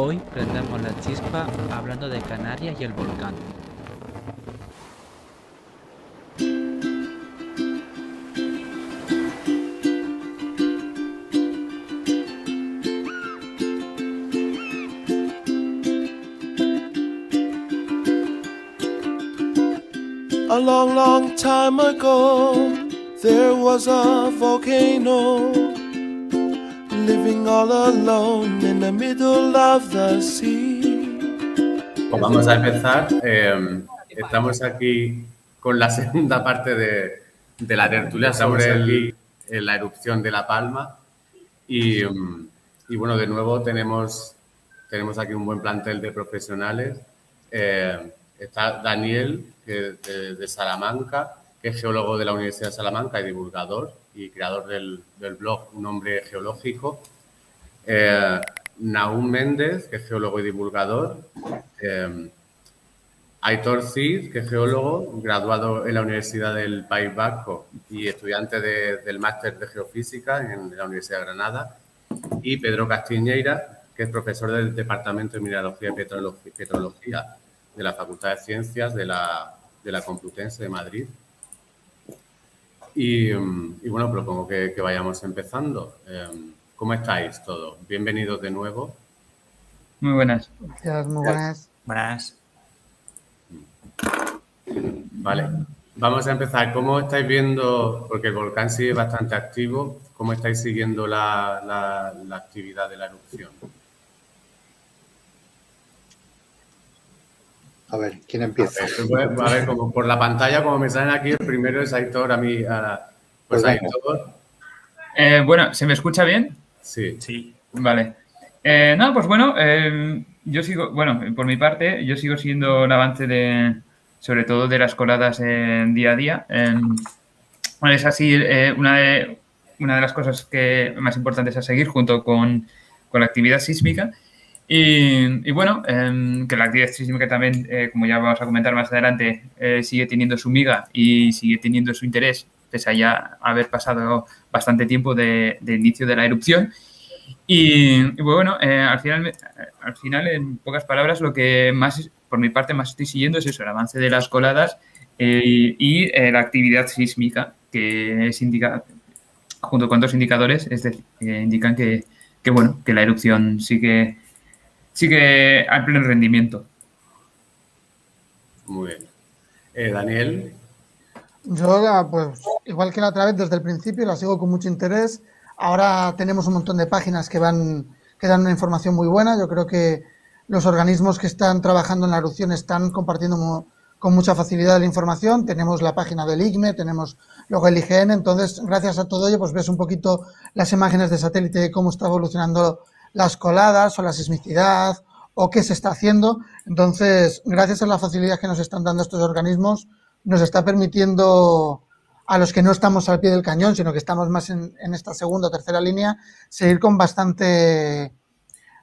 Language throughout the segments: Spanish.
Hoy prendemos la chispa hablando de Canarias y el volcán. A long, long time ago, there was a volcano living all alone in the middle of the sea. Pues vamos a empezar. Eh, estamos aquí con la segunda parte de, de la tertulia sobre el- la erupción de La Palma. Y, mm, y bueno, de nuevo tenemos, tenemos aquí un buen plantel de profesionales. Eh, está Daniel, que, de, de Salamanca, que es geólogo de la Universidad de Salamanca y divulgador y creador del, del blog Un Hombre Geológico. Eh, Méndez, que es geólogo y divulgador. Eh, Aitor Cid, que es geólogo, graduado en la Universidad del País Vasco y estudiante de- del máster de geofísica en la Universidad de Granada. Y Pedro Castiñeira, que es profesor del Departamento de Mineralogía y Petrología, Petrología de la Facultad de Ciencias de la, de la Complutense de Madrid. Y, mm, y bueno, propongo que, que vayamos empezando. Em, ¿Cómo estáis todos? Bienvenidos de nuevo. Muy buenas. Gracias, muy buenas. Buenas. Vale, vamos a empezar. ¿Cómo estáis viendo, porque el volcán sigue bastante activo, cómo estáis siguiendo la, la- la actividad de la erupción? A ver, ¿quién A empieza? ver, pues, a ver, como por la pantalla, como me salen aquí, el primero es Aitor, a mí, a- pues Pues. Aitor, Eh, bueno, ¿se me escucha bien? sí. Sí. Vale. Eh, no, pues bueno, eh, yo sigo, bueno, por mi parte, yo sigo siguiendo el avance de, sobre todo de las coladas en día a día. Eh, bueno, es así, eh, una, de, una de las cosas que más importantes a seguir junto con, con la actividad sísmica. Y, y bueno, eh, que la actividad sísmica también, eh, como ya vamos a comentar más adelante, eh, sigue teniendo su miga y sigue teniendo su interés, pese a ya haber pasado bastante tiempo de, de inicio de la erupción. Y, y bueno, eh, al, final, al final, en pocas palabras, lo que más, por mi parte, más estoy siguiendo es eso, el avance de las coladas eh, y la actividad sísmica, que es indica, junto con dos indicadores, es decir, indican que, que, bueno, que la erupción sigue, sigue al pleno rendimiento. Muy bien. Eh, Daniel, Yo, la, pues, igual que la otra vez, desde el principio la sigo con mucho interés. Ahora tenemos un montón de páginas que van, que dan una información muy buena. Yo creo que los organismos que están trabajando en la erupción están compartiendo con mucha facilidad la información. Tenemos la página del IGME, tenemos luego el IGN. Entonces, gracias a todo ello, pues ves un poquito las imágenes de satélite de cómo está evolucionando las coladas o la sismicidad o qué se está haciendo. Entonces, gracias a la facilidad que nos están dando estos organismos, nos está permitiendo a los que no estamos al pie del cañón, sino que estamos más en, en esta segunda o tercera línea, seguir con bastante,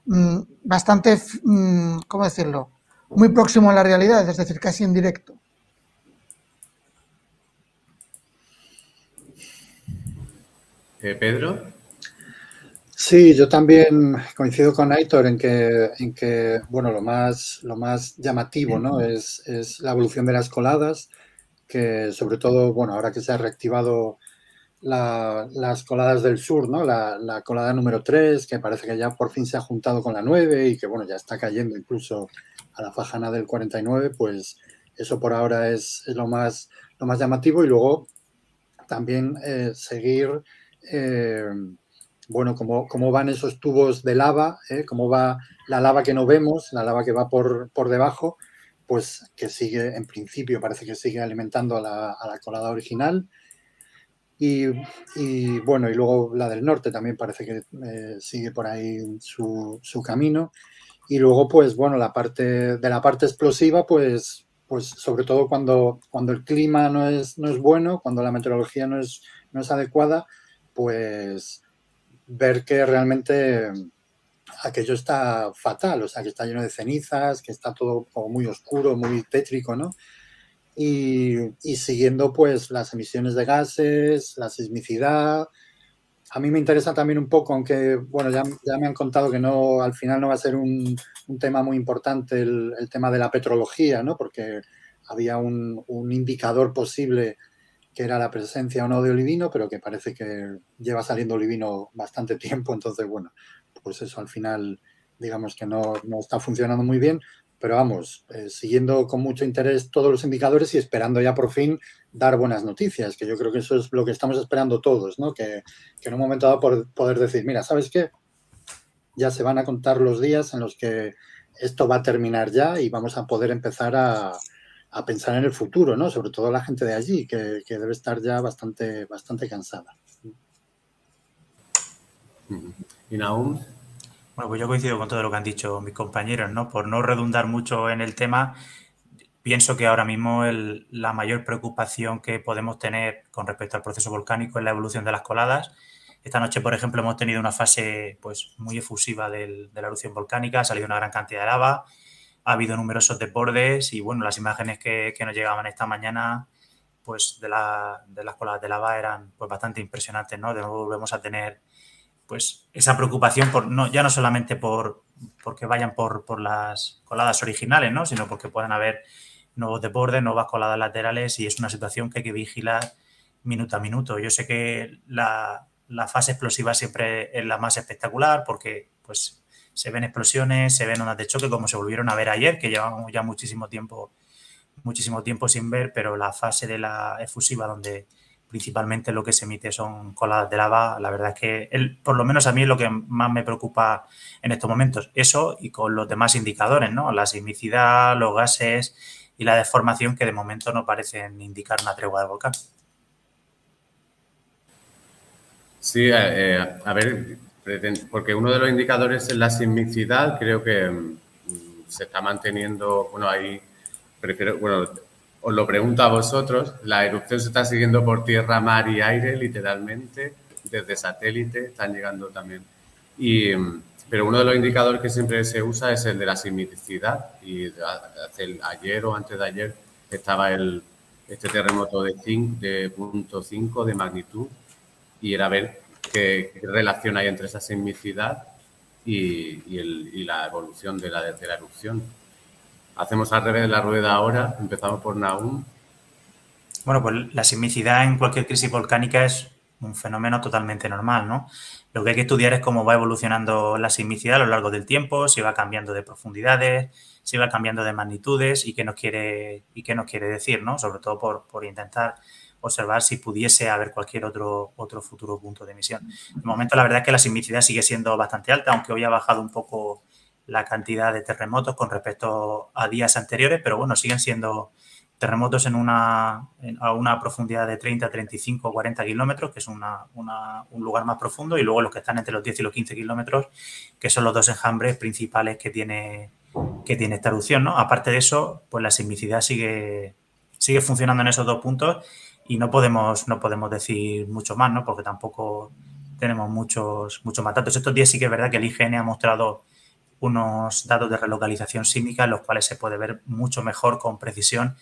mm, bastante, mm, ¿cómo decirlo? Muy próximo a la realidad, es decir, casi en directo. eh, Pedro, Sí, yo también coincido con Aitor en que, en que bueno, lo más, lo más llamativo, ¿no? Es, es la evolución de las coladas, que sobre todo, bueno, ahora que se ha reactivado la- las coladas del sur, ¿no? La, la colada número 3, que parece que ya por fin se ha juntado con la 9 y que, bueno, ya está cayendo incluso a la fajana del 49, pues eso por ahora es, es lo, más, lo más llamativo y luego también eh, seguir... eh, bueno, cómo, cómo van esos tubos de lava, ¿eh? cómo va la lava que no vemos, la lava que va por, por debajo, pues que sigue, en principio, parece que sigue alimentando a la, a la colada original. Y, y, bueno, y luego la del norte también parece que eh, sigue por ahí su, su camino. Y luego, pues bueno, la parte de la parte explosiva, pues, pues sobre todo cuando, cuando el clima no es, no es bueno, cuando la meteorología no es, no es adecuada, pues ver que realmente aquello está fatal, o sea, que está lleno de cenizas, que está todo muy oscuro, muy tétrico, ¿no? Y, siguiendo pues las emisiones de gases, la sismicidad, a mí me interesa también un poco, aunque, bueno, ya, ya me han contado que no, al final no va a ser un, tema muy importante el, tema de la petrología, ¿no? Porque había un, indicador posible que era la presencia o no de olivino, pero que parece que lleva saliendo olivino bastante tiempo, entonces, bueno, pues eso al final, digamos que no, no está funcionando muy bien, pero vamos, eh, siguiendo con mucho interés todos los indicadores y esperando ya por fin dar buenas noticias, que yo creo que eso es lo que estamos esperando todos, ¿no? Que, que en un momento dado por, poder decir, mira, ¿sabes qué? Ya se van a contar los días en los que esto va a terminar ya y vamos a poder empezar a, a pensar en el futuro, ¿no? Sobre todo la gente de allí, que, que debe estar ya bastante, bastante cansada. ¿Y Naum? Bueno, pues yo coincido con todo lo que han dicho mis compañeros, ¿no? Por no redundar mucho en el tema, pienso que ahora mismo el, la mayor preocupación que podemos tener con respecto al proceso volcánico es la evolución de las coladas. Esta noche, por ejemplo, hemos tenido una fase pues, muy efusiva del, de la erupción volcánica, ha salido una gran cantidad de lava, ha habido numerosos desbordes y bueno, las imágenes que, que nos llegaban esta mañana pues de, la, de, las coladas de lava eran pues, bastante impresionantes, ¿no? De nuevo volvemos a tener pues esa preocupación por no, ya no solamente por porque vayan por, por las coladas originales, ¿no? sino porque puedan haber nuevos desbordes, nuevas coladas laterales y es una situación que hay que vigilar minuto a minuto. Yo sé que la, la fase explosiva siempre es la más espectacular porque pues se ven explosiones, se ven ondas de choque como se volvieron a ver ayer, que llevamos ya muchísimo tiempo, muchísimo tiempo sin ver, pero la fase de la efusiva donde principalmente lo que se emite son coladas de lava. La verdad es que, él, por lo menos a mí es lo que más me preocupa en estos momentos. Eso y con los demás indicadores, ¿no? La sismicidad, los gases y la deformación que de momento no parecen indicar una tregua del volcán. Sí, eh, a ver, porque uno de los indicadores es la sismicidad, creo que mm, se está manteniendo, bueno, ahí prefiero, bueno, os lo pregunto a vosotros, la erupción se está siguiendo por tierra, mar y aire, literalmente, desde satélite, están llegando también. Y, pero uno de los indicadores que siempre se usa es el de la sismicidad. Y hace, ayer o antes de ayer estaba el, este terremoto de, de punto 5 de magnitud y era ver qué, relación hay entre esa sismicidad y, la evolución de la, erupción. Hacemos al revés de la rueda ahora. Empezamos por Naum. Bueno, pues la sismicidad en cualquier crisis volcánica es un fenómeno totalmente normal, ¿no? Lo que hay que estudiar es cómo va evolucionando la sismicidad a lo largo del tiempo, si va cambiando de profundidades, si va cambiando de magnitudes y qué nos quiere, y qué nos quiere decir, ¿no? Sobre todo por intentar observar si pudiese haber cualquier otro, otro futuro punto de emisión. De momento, la verdad es que la sismicidad sigue siendo bastante alta, aunque hoy ha bajado un poco la cantidad de terremotos con respecto a días anteriores, pero bueno, siguen siendo terremotos en una, en, a una profundidad de 30, 35, 40 kilómetros, que es una, una, un lugar más profundo, y luego los que están entre los 10 y los 15 kilómetros, que son los dos enjambres principales que tiene, que tiene esta erupción. ¿no? Aparte de eso, pues la sismicidad sigue, sigue funcionando en esos dos puntos y no podemos, no podemos decir mucho más, ¿no? porque tampoco tenemos muchos, muchos más datos. Estos días sí que es verdad que el IGN ha mostrado unos datos de relocalización sísmica en los cuales se puede ver mucho mejor con precisión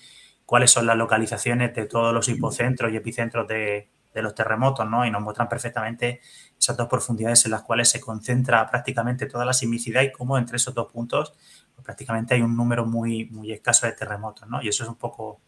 cuáles son las localizaciones de todos los hipocentros y epicentros de, de los terremotos, ¿no? Y nos muestran perfectamente esas dos profundidades en las cuales se concentra prácticamente toda la sismicidad y cómo entre esos dos puntos pues, prácticamente hay un número muy, muy escaso de terremotos, ¿no? Y eso es un poco,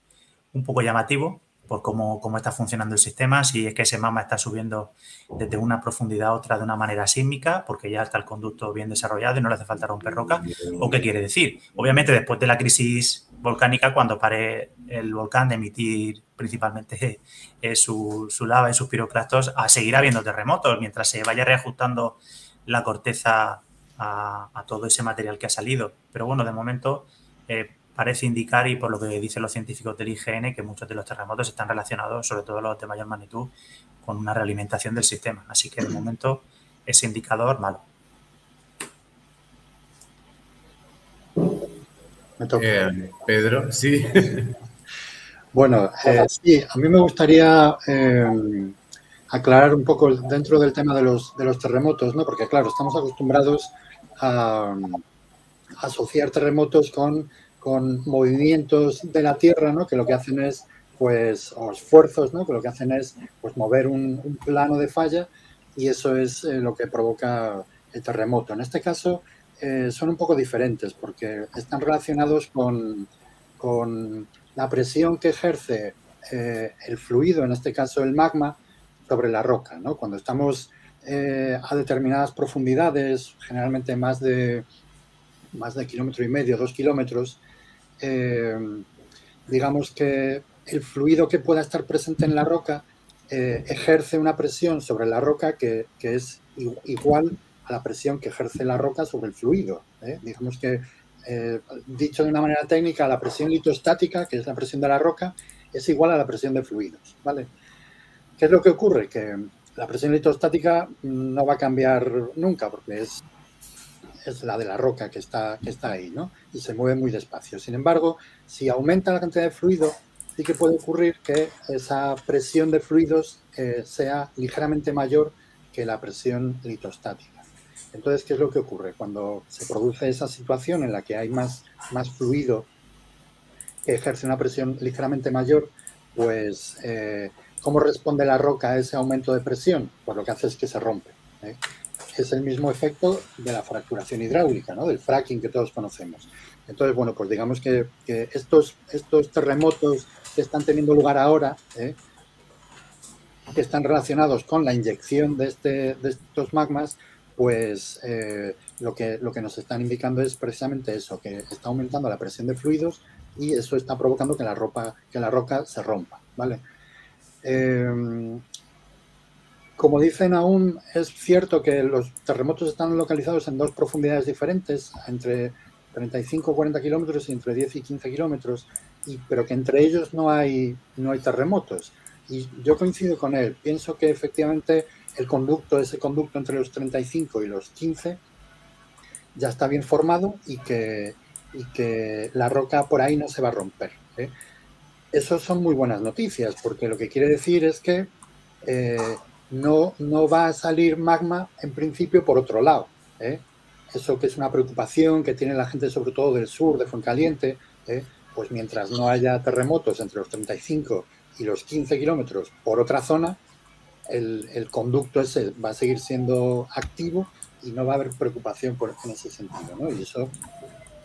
un poco llamativo por cómo, cómo, está funcionando el sistema, si es que ese magma está subiendo desde una profundidad a otra de una manera sísmica, porque ya está el conducto bien desarrollado y no le hace falta romper roca, o qué quiere decir. Obviamente, después de la crisis volcánica, cuando pare el volcán de emitir principalmente eh, su, su, lava y sus piroclastos, a seguir habiendo terremotos, mientras se vaya reajustando la corteza a, a todo ese material que ha salido. Pero bueno, de momento... Eh, parece indicar, y por lo que dicen los científicos del IGN, que muchos de los terremotos están relacionados, sobre todo los de mayor magnitud, con una realimentación del sistema. Así que de momento ese indicador malo. Me toca. Eh, Pedro, sí. bueno, eh, sí, a mí me gustaría eh, aclarar un poco dentro del tema de los, de los terremotos, ¿no? Porque claro, estamos acostumbrados a, a asociar terremotos con con movimientos de la Tierra, ¿no? que lo que hacen es, pues, o esfuerzos, ¿no? que lo que hacen es pues, mover un, plano de falla y eso es eh, lo que provoca el terremoto. En este caso eh, son un poco diferentes porque están relacionados con, con la presión que ejerce eh, el fluido, en este caso el magma, sobre la roca. ¿no? Cuando estamos a determinadas profundidades, generalmente más de, más de kilómetro y medio, dos kilómetros, digamos que el fluido que pueda estar presente en la roca eh, ejerce una presión sobre la roca que, es igual a la presión que ejerce la roca sobre el fluido. ¿eh? Digamos que, eh, dicho de una manera técnica, la presión litostática, que es la presión de la roca, es igual a la presión de fluidos. ¿vale? ¿Qué es lo que ocurre? Que la presión litostática no va a cambiar nunca porque es, es la de la roca que está, que está ahí ¿no? y se mueve muy despacio. Sin embargo, si aumenta la cantidad de fluido, sí que puede ocurrir que esa presión de fluidos eh, sea ligeramente mayor que la presión litostática. Entonces, ¿qué es lo que ocurre? Cuando se produce esa situación en la que hay más, más fluido que ejerce una presión ligeramente mayor, pues, eh, ¿cómo responde la roca a ese aumento de presión? Pues lo que hace es que se rompe. ¿eh? Es el mismo efecto de la fracturación hidráulica, ¿no? del fracking que todos conocemos. Entonces, bueno, pues digamos que, estos, estos terremotos que están teniendo lugar ahora, ¿eh? que están relacionados con la inyección de, este, de estos magmas, pues eh, lo, que, lo que nos están indicando es precisamente eso, que está aumentando la presión de fluidos y eso está provocando que la, ropa, que la roca se rompa, ¿vale? Em, como dicen aún, es cierto que los terremotos están localizados en dos profundidades diferentes, entre 35 o 40 kilómetros y entre 10 y 15 kilómetros, pero que entre ellos no hay, no hay terremotos. Y yo coincido con él. Pienso que efectivamente el conducto, ese conducto entre los 35 y los 15, ya está bien formado y que, y que la roca por ahí no se va a romper. ¿eh? Eso son muy buenas noticias, porque lo que quiere decir es que eh, no, no va a salir magma en principio por otro lado. ¿eh? Eso que es una preocupación que tiene la gente sobre todo del sur, de Fuencaliente, ¿eh? pues mientras no haya terremotos entre los 35 y los 15 kilómetros por otra zona, el, conducto ese va a seguir siendo activo y no va a haber preocupación por, en ese sentido. Y eso,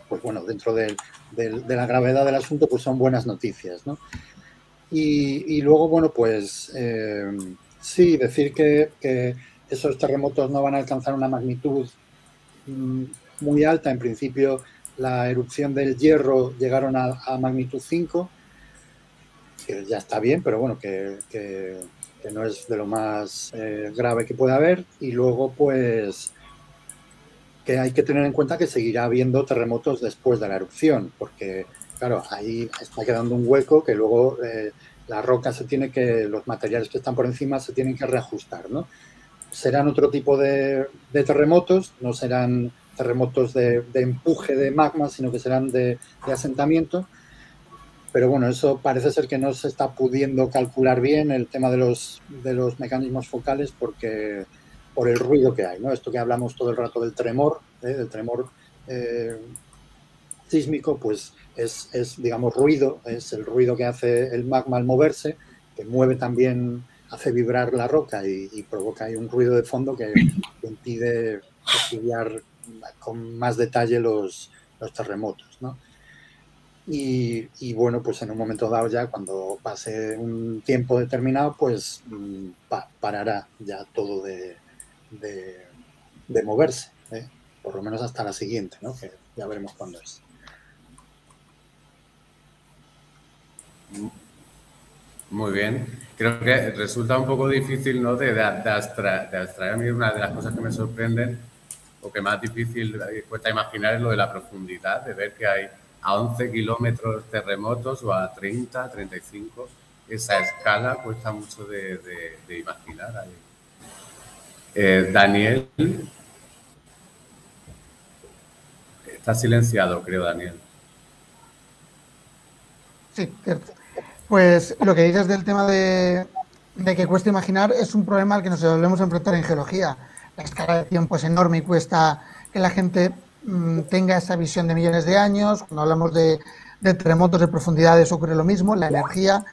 pues bueno, dentro de, la gravedad del asunto, pues son buenas noticias. ¿no? Y, luego, bueno, pues eh, sí, decir que, que, esos terremotos no van a alcanzar una magnitud mm, muy alta, en principio la erupción del hierro llegaron a, magnitud 5, que ya está bien, pero bueno, que, no es de lo más eh, grave que puede haber. Y luego, pues, que hay que tener en cuenta que seguirá habiendo terremotos después de la erupción, porque, claro, ahí está quedando un hueco que luego eh, la roca se tiene que, los materiales que están por encima se tienen que reajustar, ¿no? Serán otro tipo de terremotos, no serán terremotos de, empuje de magma, sino que serán de, asentamiento. Pero bueno, eso parece ser que no se está pudiendo calcular bien el tema de los, de los mecanismos focales porque por el ruido que hay, ¿no? Esto que hablamos todo el rato del tremor, ¿eh? del tremor eh, sísmico, pues es, es, digamos, ruido, es el ruido que hace el magma al moverse, que mueve también, hace vibrar la roca y, provoca ahí un ruido de fondo que, impide estudiar con más detalle los, terremotos. ¿no? Y, bueno, pues en un momento dado ya, cuando pase un tiempo determinado, pues mm, parará ya todo de, de, moverse, ¿eh? por lo menos hasta la siguiente, ¿no? que ya veremos cuándo es. Muy bien. Creo que resulta un poco difícil ¿no? de, de, de abstraer. A mí una de las cosas que me sorprenden lo que más difícil cuesta imaginar es lo de la profundidad, de ver que hay a 11 kilómetros terremotos o a 30, 35. Esa escala cuesta mucho de, imaginar. Eh, Daniel. Está silenciado, creo, Daniel. Sí, cierto. Pues lo que dices del tema de, de que cuesta imaginar es un problema al que nos debemos enfrentar en geología la escala de tiempo es enorme y cuesta que la gente mm, tenga esa visión de millones de años. Cuando hablamos de, terremotos de profundidades ocurre lo mismo, la energía.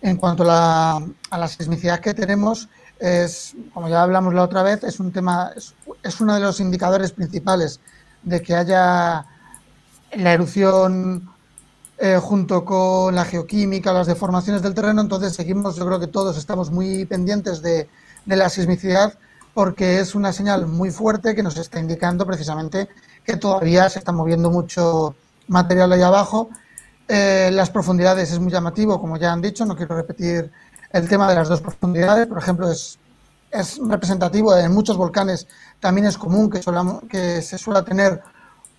En cuanto a la, a sismicidad que tenemos, es, como ya hablamos la otra vez, es un tema, es uno de los indicadores principales de que haya la erupción eh, junto con la geoquímica, las deformaciones del terreno, entonces seguimos, yo creo que todos estamos muy pendientes de, la sismicidad porque es una señal muy fuerte que nos está indicando precisamente que todavía se está moviendo mucho material ahí abajo. Eh, las profundidades es muy llamativo, como ya han dicho, no quiero repetir el tema de las dos profundidades, por ejemplo, es, es representativo en muchos volcanes, también es común que, que se suele tener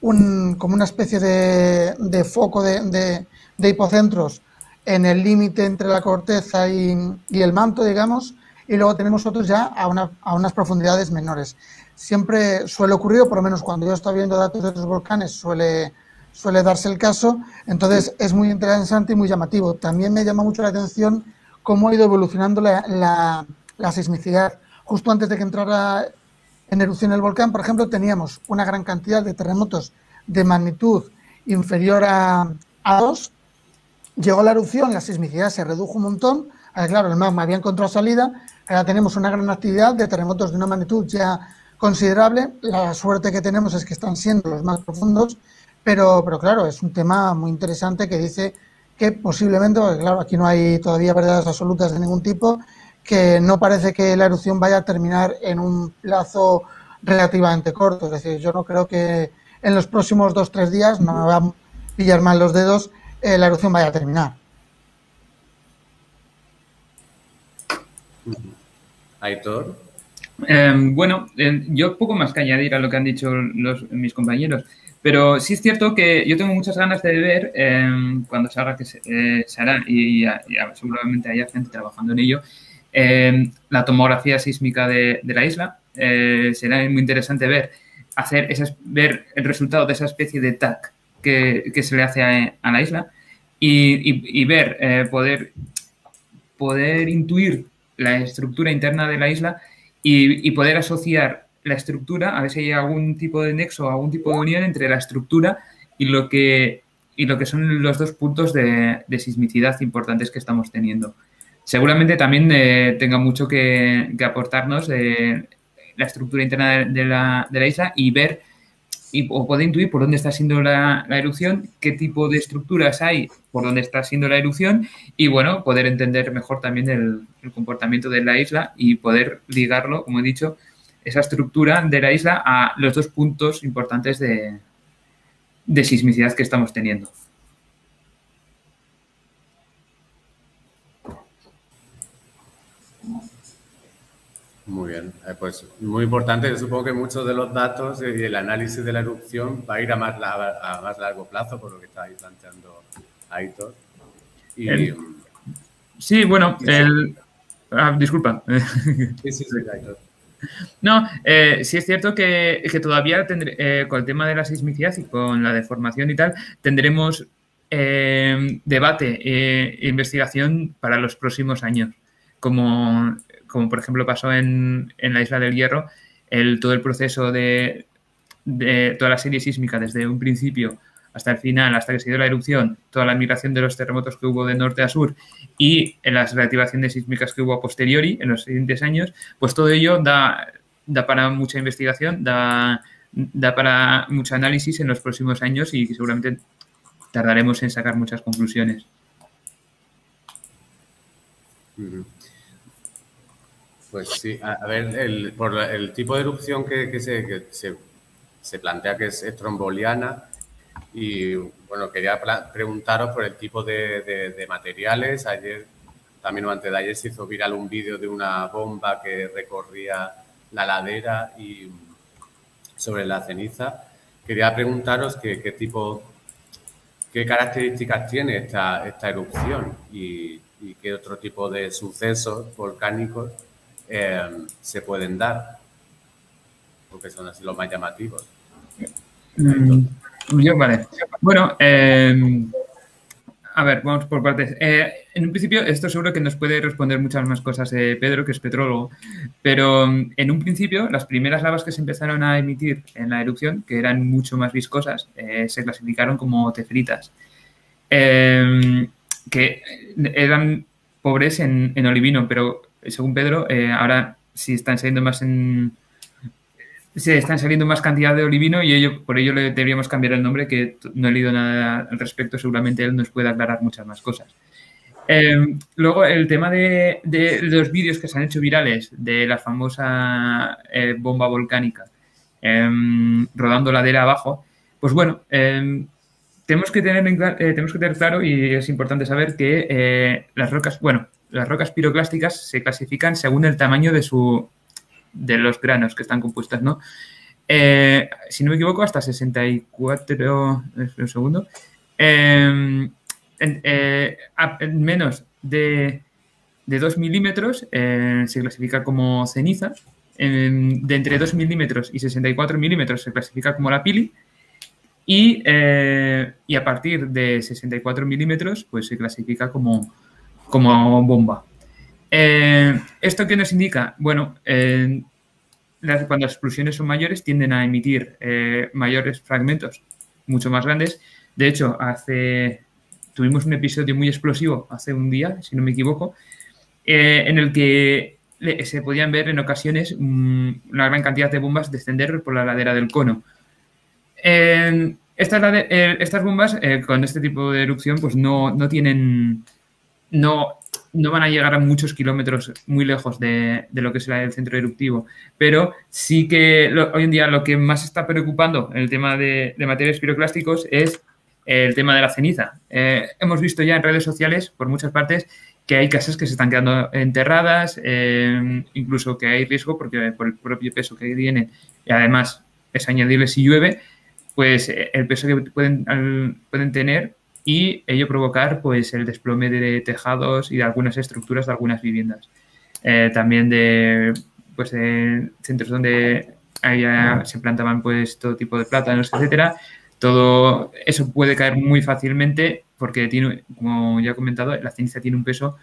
un, como una especie de, de foco de, de, hipocentros en el límite entre la corteza y, y, el manto, digamos, y luego tenemos otros ya a, una, a, unas profundidades menores. Siempre suele ocurrir, por lo menos cuando yo estoy viendo datos de los volcanes, suele, suele darse el caso, entonces es muy interesante y muy llamativo. También me llama mucho la atención cómo ha ido evolucionando la, la, la sismicidad. Justo antes de que entrara en erupción el volcán, por ejemplo, teníamos una gran cantidad de terremotos de magnitud inferior a, a 2. Llegó la erupción, la sismicidad se redujo un montón. Ahora, claro, el magma había encontrado salida. Ahora tenemos una gran actividad de terremotos de una magnitud ya considerable. La suerte que tenemos es que están siendo los más profundos. Pero, pero claro, es un tema muy interesante que dice que posiblemente, claro, aquí no hay todavía verdades absolutas de ningún tipo, que no parece que la erupción vaya a terminar en un plazo relativamente corto. Es decir, yo no creo que en los próximos dos o tres días, no me va a pillar mal los dedos, eh, la erupción vaya a terminar. Aitor. Eh, bueno, eh, yo poco más que añadir a lo que han dicho los, mis compañeros, pero sí es cierto que yo tengo muchas ganas de ver eh, cuando salga que se, se hará y, y, y, seguramente haya gente trabajando en ello, eh, la tomografía sísmica de, la isla. Eh, será muy interesante ver, hacer esas, ver el resultado de esa especie de TAC que, se le hace a, la isla y, y, y ver, eh, poder, poder intuir la estructura interna de la isla y, poder asociar la estructura, a ver si hay algún tipo de nexo, algún tipo de unión entre la estructura y lo que, y lo que son los dos puntos de, de sismicidad importantes que estamos teniendo seguramente también eh, tenga mucho que, aportarnos eh, la estructura interna de, la, de, la, isla y ver y, o poder intuir por dónde está siendo la, la, erupción, qué tipo de estructuras hay por dónde está siendo la erupción y, bueno, poder entender mejor también el, el comportamiento de la isla y poder ligarlo, como he dicho, esa estructura de la isla a los dos puntos importantes de, de sismicidad que estamos teniendo. Muy bien, eh, pues muy importante. Yo supongo que muchos de los datos y el análisis de la erupción va a ir a más, a más largo plazo, por lo que está ahí planteando Aitor. Y, el, sí, bueno, el, ah, disculpa. Sí, sí, sí, Aitor. No, eh, sí es cierto que, que todavía tendré, eh, con el tema de la sismicidad y con la deformación y tal, tendremos eh, debate e investigación para los próximos años. Como como por ejemplo pasó en, en la isla del Hierro, el, todo el proceso de, de, toda la serie sísmica desde un principio hasta el final, hasta que se dio la erupción, toda la migración de los terremotos que hubo de norte a sur y en las reactivaciones sísmicas que hubo a posteriori en los siguientes años, pues todo ello da, da para mucha investigación, da, da para mucho análisis en los próximos años y seguramente tardaremos en sacar muchas conclusiones. Pues sí, a, ver, el, por el tipo de erupción que, se, plantea que es estromboliana y bueno, quería preguntaros por el tipo de, materiales. Ayer, también antes de ayer, se hizo viral un vídeo de una bomba que recorría la ladera y sobre la ceniza. Quería preguntaros qué, tipo, qué características tiene esta, erupción y qué otro tipo de sucesos volcánicos eh, se pueden dar, porque son así los más llamativos. Mm, yo, vale. Bueno, eh, a ver, vamos por partes. Eh, en un principio, esto seguro que nos puede responder muchas más cosas eh, Pedro, que es petrólogo, pero mm, en un principio, las primeras lavas que se empezaron a emitir en la erupción, que eran mucho más viscosas, eh, se clasificaron como tefritas, que eran pobres en, en olivino, pero según Pedro, eh, ahora sí están saliendo más en... Se están saliendo más cantidad de olivino y por ello le deberíamos cambiar el nombre, que no he leído nada al respecto, seguramente él nos puede aclarar muchas más cosas. Eh, luego, el tema de, los vídeos que se han hecho virales de la famosa eh, bomba volcánica em, rodando ladera abajo, pues bueno, em, tenemos, que tener eh, tenemos que tener claro y es importante saber que las rocas, bueno, las rocas piroclásticas se clasifican según el tamaño de, su, de los granos que están compuestas, ¿no? si no me equivoco, hasta 64, un segundo. Em, eh, en, menos de, de 2 milímetros eh, se clasifica como ceniza. de entre 2 milímetros y 64 milímetros se clasifica como la pili. Y, eh, y a partir de 64 milímetros pues se clasifica como, como bomba. ¿Esto qué nos indica? Bueno, cuando las explosiones son mayores tienden a emitir mayores fragmentos mucho más grandes. De hecho, hace tuvimos un episodio muy explosivo hace un día, si no me equivoco, eh, en el que se podían ver en ocasiones mm, una gran cantidad de bombas descender por la ladera del cono. Eh, estas, bombas eh, con este tipo de erupción pues no, tienen, no, no, van a llegar a muchos kilómetros muy lejos de, lo que será el centro eruptivo, pero sí que hoy en día lo que más está preocupando en el tema de, materiales piroclásticos es el tema de la ceniza. Eh, hemos visto ya en redes sociales, por muchas partes, que hay casas que se están quedando enterradas, eh, incluso que hay riesgo porque por el propio peso que tienen y además es añadirle si llueve, pues eh, el peso que pueden, pueden tener y ello provocar pues el desplome de tejados y de algunas estructuras de algunas viviendas. también de pues centros donde se plantaban pues todo tipo de plátanos, etcétera, todo eso puede caer muy fácilmente porque tiene, como ya he comentado, la ceniza tiene un peso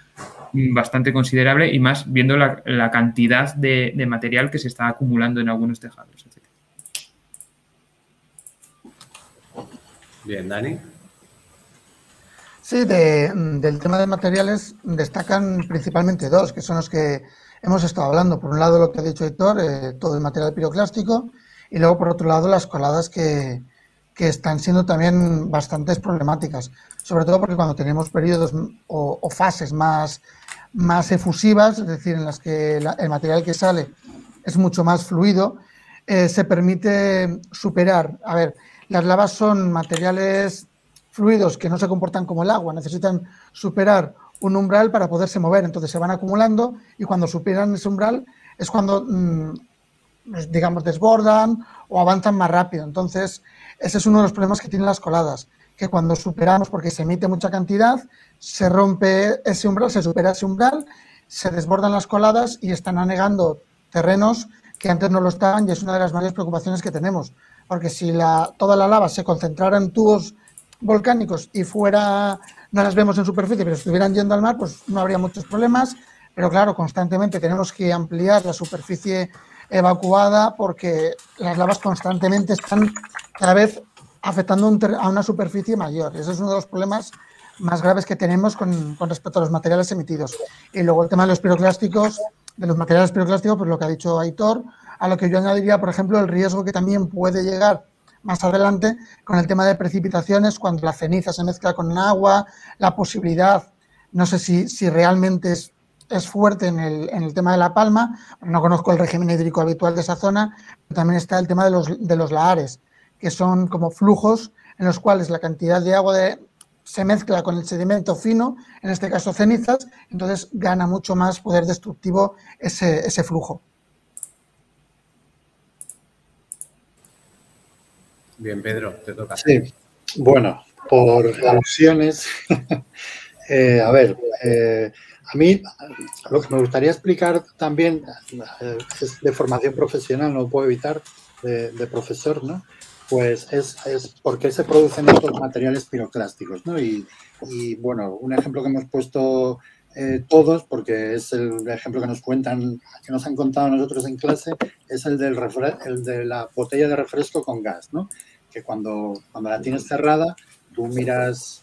bastante considerable y más viendo la, cantidad de, material que se está acumulando en algunos tejados. Bien, Dani. Sí, del tema de materiales destacan principalmente dos, que son los que hemos estado hablando. Por un lado, lo que ha dicho Héctor, eh, todo el material piroclástico, y luego, por otro lado, las coladas que, que están siendo también bastantes problemáticas, sobre todo porque cuando tenemos periodos o, fases más, más efusivas, es decir, en las que el material que sale es mucho más fluido, eh, se permite superar. A ver, las lavas son materiales fluidos que no se comportan como el agua, necesitan superar un umbral para poderse mover, entonces se van acumulando y cuando superan ese umbral es cuando, mm, digamos, desbordan o avanzan más rápido. Entonces, ese es uno de los problemas que tienen las coladas, que cuando superamos, porque se emite mucha cantidad, se rompe ese umbral, se supera ese umbral, se desbordan las coladas y están anegando terrenos que antes no lo estaban y es una de las mayores preocupaciones que tenemos. Porque si la, toda la lava se concentrara en tubos volcánicos y fuera, no las vemos en superficie, pero estuvieran yendo al mar, pues no habría muchos problemas. Pero claro, constantemente tenemos que ampliar la superficie evacuada porque las lavas constantemente están cada vez afectando a una superficie mayor. Ese es uno de los problemas más graves que tenemos con, respecto a los materiales emitidos. Y luego el tema de los piroclásticos, de los materiales piroclásticos, pues lo que ha dicho Aitor, a lo que yo añadiría, por ejemplo, el riesgo que también puede llegar más adelante con el tema de precipitaciones, cuando la ceniza se mezcla con agua, la posibilidad, no sé si, si realmente es es fuerte en el, en el, tema de La Palma, no conozco el régimen hídrico habitual de esa zona, pero también está el tema de los, de los lahares, que son como flujos en los cuales la cantidad de agua se mezcla con el sedimento fino, en este caso cenizas, entonces gana mucho más poder destructivo ese, ese flujo. Bien, Pedro, te toca. Sí, bueno, por alusiones, eh, a ver, eh, a mí lo que me gustaría explicar también eh, es de formación profesional, no puedo evitar, de, profesor, ¿no? Pues es, es, por qué se producen estos materiales piroclásticos, ¿no? Y, bueno, un ejemplo que hemos puesto todos, porque es el ejemplo que nos cuentan, que nos han contado nosotros en clase, es el, del el de la botella de refresco con gas, ¿no? Que cuando, cuando la tienes cerrada, tú miras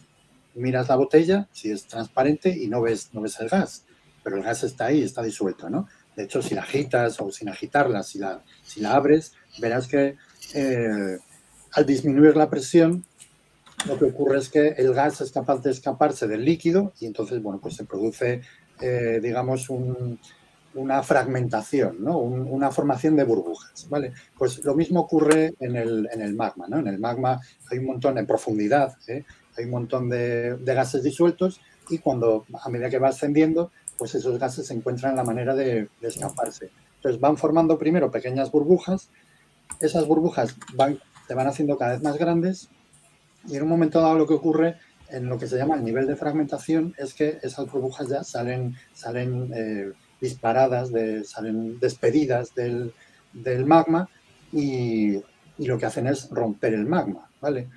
miras la botella, si es transparente y no ves, no ves el gas. pero el gas está ahí, está disuelto, ¿no? De hecho, si la agitas o sin agitarla, si la, si la abres, verás que eh, al disminuir la presión, lo que ocurre es que el gas es capaz de escaparse del líquido y entonces, bueno, pues se produce, eh, digamos, una fragmentación, ¿no? una formación de burbujas, ¿vale? Pues lo mismo ocurre en el, en el magma, ¿no? En el magma hay un montón, en profundidad, ¿eh? hay un montón de, gases disueltos y cuando, a medida que va ascendiendo, pues esos gases encuentran la manera de, de escaparse. Entonces van formando primero pequeñas burbujas, esas burbujas van, se van haciendo cada vez más grandes y en un momento dado lo que ocurre en lo que se llama el nivel de fragmentación es que esas burbujas ya salen, salen eh, disparadas, de, salen despedidas del, magma y, y, lo que hacen es romper el magma, ¿vale?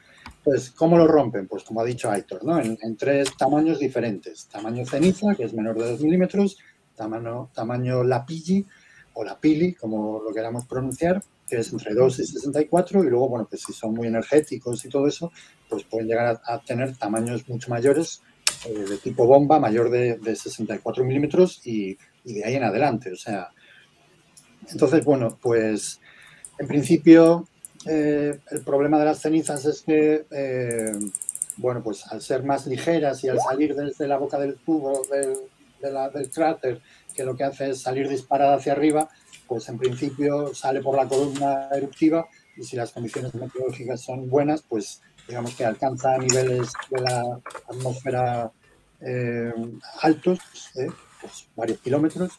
Pues, ¿cómo lo rompen? Pues como ha dicho Aitor, ¿no? En, tres tamaños diferentes. Tamaño ceniza, que es menor de 2 milímetros, tamaño, tamaño lapilli o lapili, como lo queramos pronunciar, que es entre 2 y 64, y luego, bueno, pues si son muy energéticos y todo eso, pues pueden llegar a, tener tamaños mucho mayores, eh, de tipo bomba, mayor de, 64 milímetros y, de ahí en adelante. O sea, entonces, bueno, pues en principio eh, el problema de las cenizas es que, eh, bueno, pues al ser más ligeras y al salir desde la boca del tubo del, del cráter, que lo que hace es salir disparada hacia arriba, pues en principio sale por la columna eruptiva y si las condiciones meteorológicas son buenas, pues digamos que alcanza niveles de la atmósfera eh, altos, pues varios kilómetros,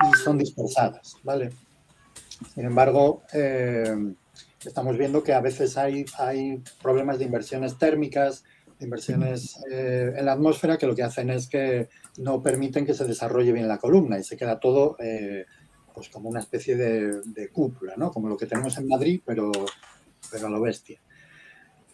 y son dispersadas, ¿vale? Sin embargo, eh, estamos viendo que a veces hay, hay problemas de inversiones térmicas, de inversiones en la atmósfera que lo que hacen es que no permiten que se desarrolle bien la columna y se queda todo pues como una especie de, cúpula, ¿no? Como lo que tenemos en Madrid, pero, pero a lo bestia.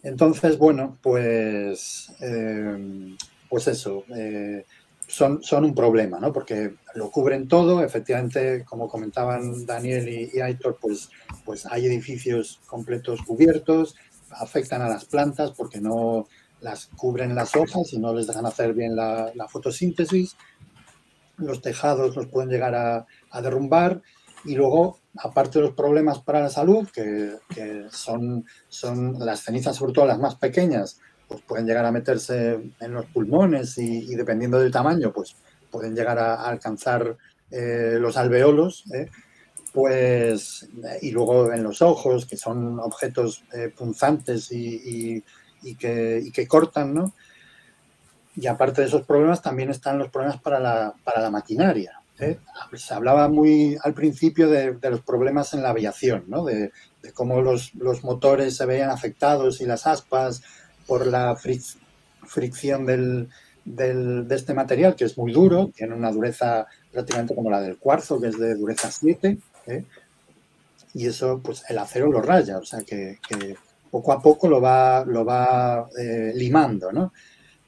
Entonces, bueno, pues, eh, pues eso, eh, son, son un problema, ¿no? Porque lo cubren todo, efectivamente, como comentaban Daniel y, Aitor, pues, pues hay edificios completos cubiertos, afectan a las plantas porque no las cubren las hojas y no les dejan hacer bien la fotosíntesis, los tejados los pueden llegar a, derrumbar y luego, aparte de los problemas para la salud, que, son, son las cenizas, sobre todo las más pequeñas, pues pueden llegar a meterse en los pulmones y, dependiendo del tamaño, pues pueden llegar a, alcanzar eh, los alveolos, ¿eh? pues, y luego en los ojos, que son objetos eh, punzantes y, que, y que cortan, ¿no? Y aparte de esos problemas, también están los problemas para la, para la maquinaria. ¿eh? Se hablaba muy al principio de, los problemas en la aviación, ¿no? de, cómo los, los, motores se veían afectados y las aspas por la fricción del, del, de este material, que es muy duro, tiene una dureza prácticamente como la del cuarzo, que es de dureza 7, ¿eh? y eso, pues el acero lo raya, o sea que, poco a poco lo va, lo va eh, limando, ¿no?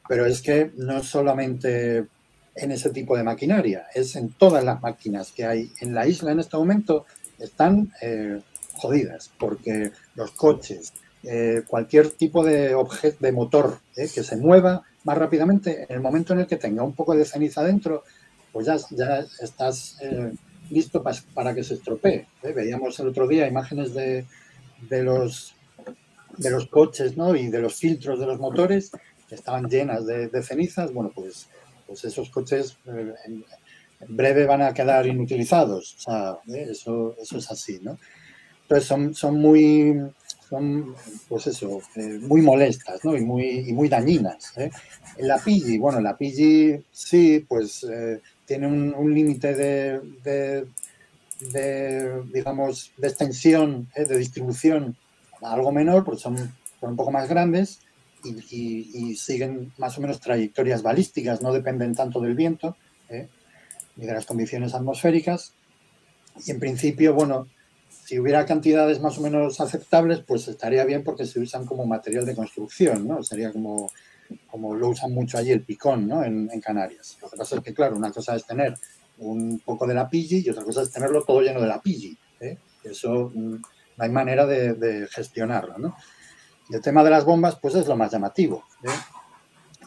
Pero es que no solamente en ese tipo de maquinaria, es en todas las máquinas que hay en la isla en este momento, están eh, jodidas, porque los coches, eh, cualquier tipo de objeto, de motor eh, que se mueva más rápidamente, en el momento en el que tenga un poco de ceniza dentro, pues ya, ya estás listo para, que se estropee. Veíamos el otro día imágenes de, de, los, de los coches ¿no? y de los filtros de los motores que estaban llenas de, cenizas, bueno, pues, pues esos coches eh, en, breve van a quedar inutilizados. ¿eh? eso, eso es así, ¿no? Entonces son, son muy, son, pues eso, eh, muy molestas, ¿no? Y muy, y muy dañinas. La Pigi, bueno, la Pigi sí, pues tiene un, límite de, de, digamos, de extensión, de distribución algo menor, porque son, son un poco más grandes, y, siguen más o menos trayectorias balísticas, no dependen tanto del viento ¿eh? ni de las condiciones atmosféricas. Y en principio, bueno, si hubiera cantidades más o menos aceptables, pues estaría bien porque se usan como material de construcción, ¿no? Sería como, como lo usan mucho allí el picón, ¿no? En, Canarias. Lo que pasa es que, claro, una cosa es tener un poco de la pigi y otra cosa es tenerlo todo lleno de la pigi. ¿eh? Eso mm, no hay manera de, de gestionarlo, ¿no? Y el tema de las bombas, pues es lo más llamativo. ¿eh?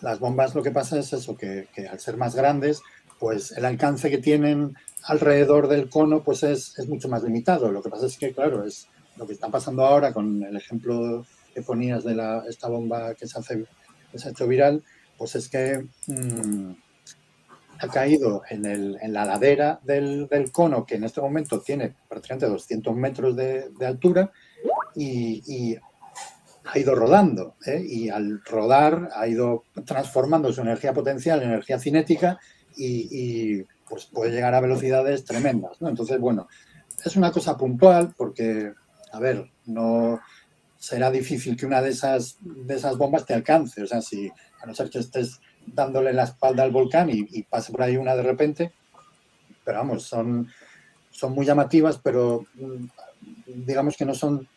Las bombas lo que pasa es eso, que, al ser más grandes, pues el alcance que tienen alrededor del cono pues es, mucho más limitado. Lo que pasa es que, claro, es lo que está pasando ahora con el ejemplo que ponías de la, esta bomba que se, hace, ha hecho viral, pues es que mmm, ha caído en, el, en la ladera del, del, cono, que en este momento tiene prácticamente 200 metros de, altura, y, y, ha ido rodando. ¿eh? Y al rodar ha ido transformando su energía potencial en energía cinética y, y pues puede llegar a velocidades tremendas. ¿no? Entonces, bueno, es una cosa puntual porque, a ver, no será difícil que una de esas, de esas bombas te alcance. O sea, si a no ser que estés dándole la espalda al volcán y, y pase por ahí una de repente, pero vamos, son, son muy llamativas, pero digamos que no son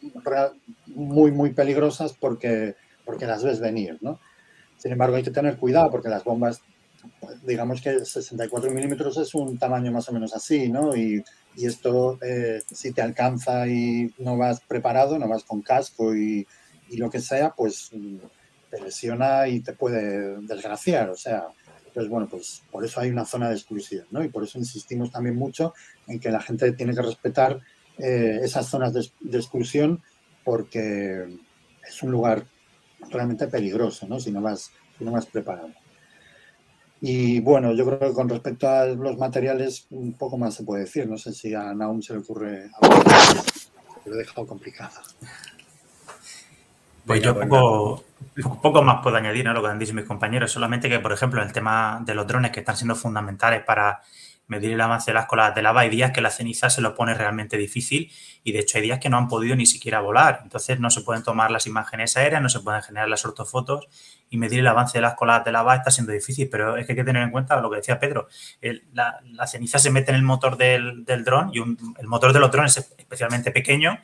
muy, muy peligrosas porque, porque las ves venir, ¿no? Sin embargo, hay que tener cuidado porque las bombas, digamos que 64 milímetros es un tamaño más o menos así, ¿no? Y, esto, eh, si te alcanza y no vas preparado, no vas con casco y, lo que sea, pues te lesiona y te puede desgraciar, o sea, entonces, bueno, pues por eso hay una zona de exclusión, ¿no? Y por eso insistimos también mucho en que la gente tiene que respetar eh, esas zonas de, de, exclusión porque es un lugar realmente peligroso, ¿no? Si no vas, si no vas preparado. Y bueno, yo creo que con respecto a los materiales, un poco más se puede decir. No sé si a Naum se le ocurre algo. Lo he dejado complicado. Pues yo poco, poco más puedo añadir a lo que han dicho mis compañeros. Solamente que, por ejemplo, el tema de los drones que están siendo fundamentales para medir el avance de las coladas de lava, hay días que la ceniza se lo pone realmente difícil y de hecho hay días que no han podido ni siquiera volar. Entonces no se pueden tomar las imágenes aéreas, no se pueden generar las ortofotos y medir el avance de las coladas de lava está siendo difícil, pero es que hay que tener en cuenta lo que decía Pedro, el, la, ceniza se mete en el motor del, del dron y el motor de los drones es especialmente pequeño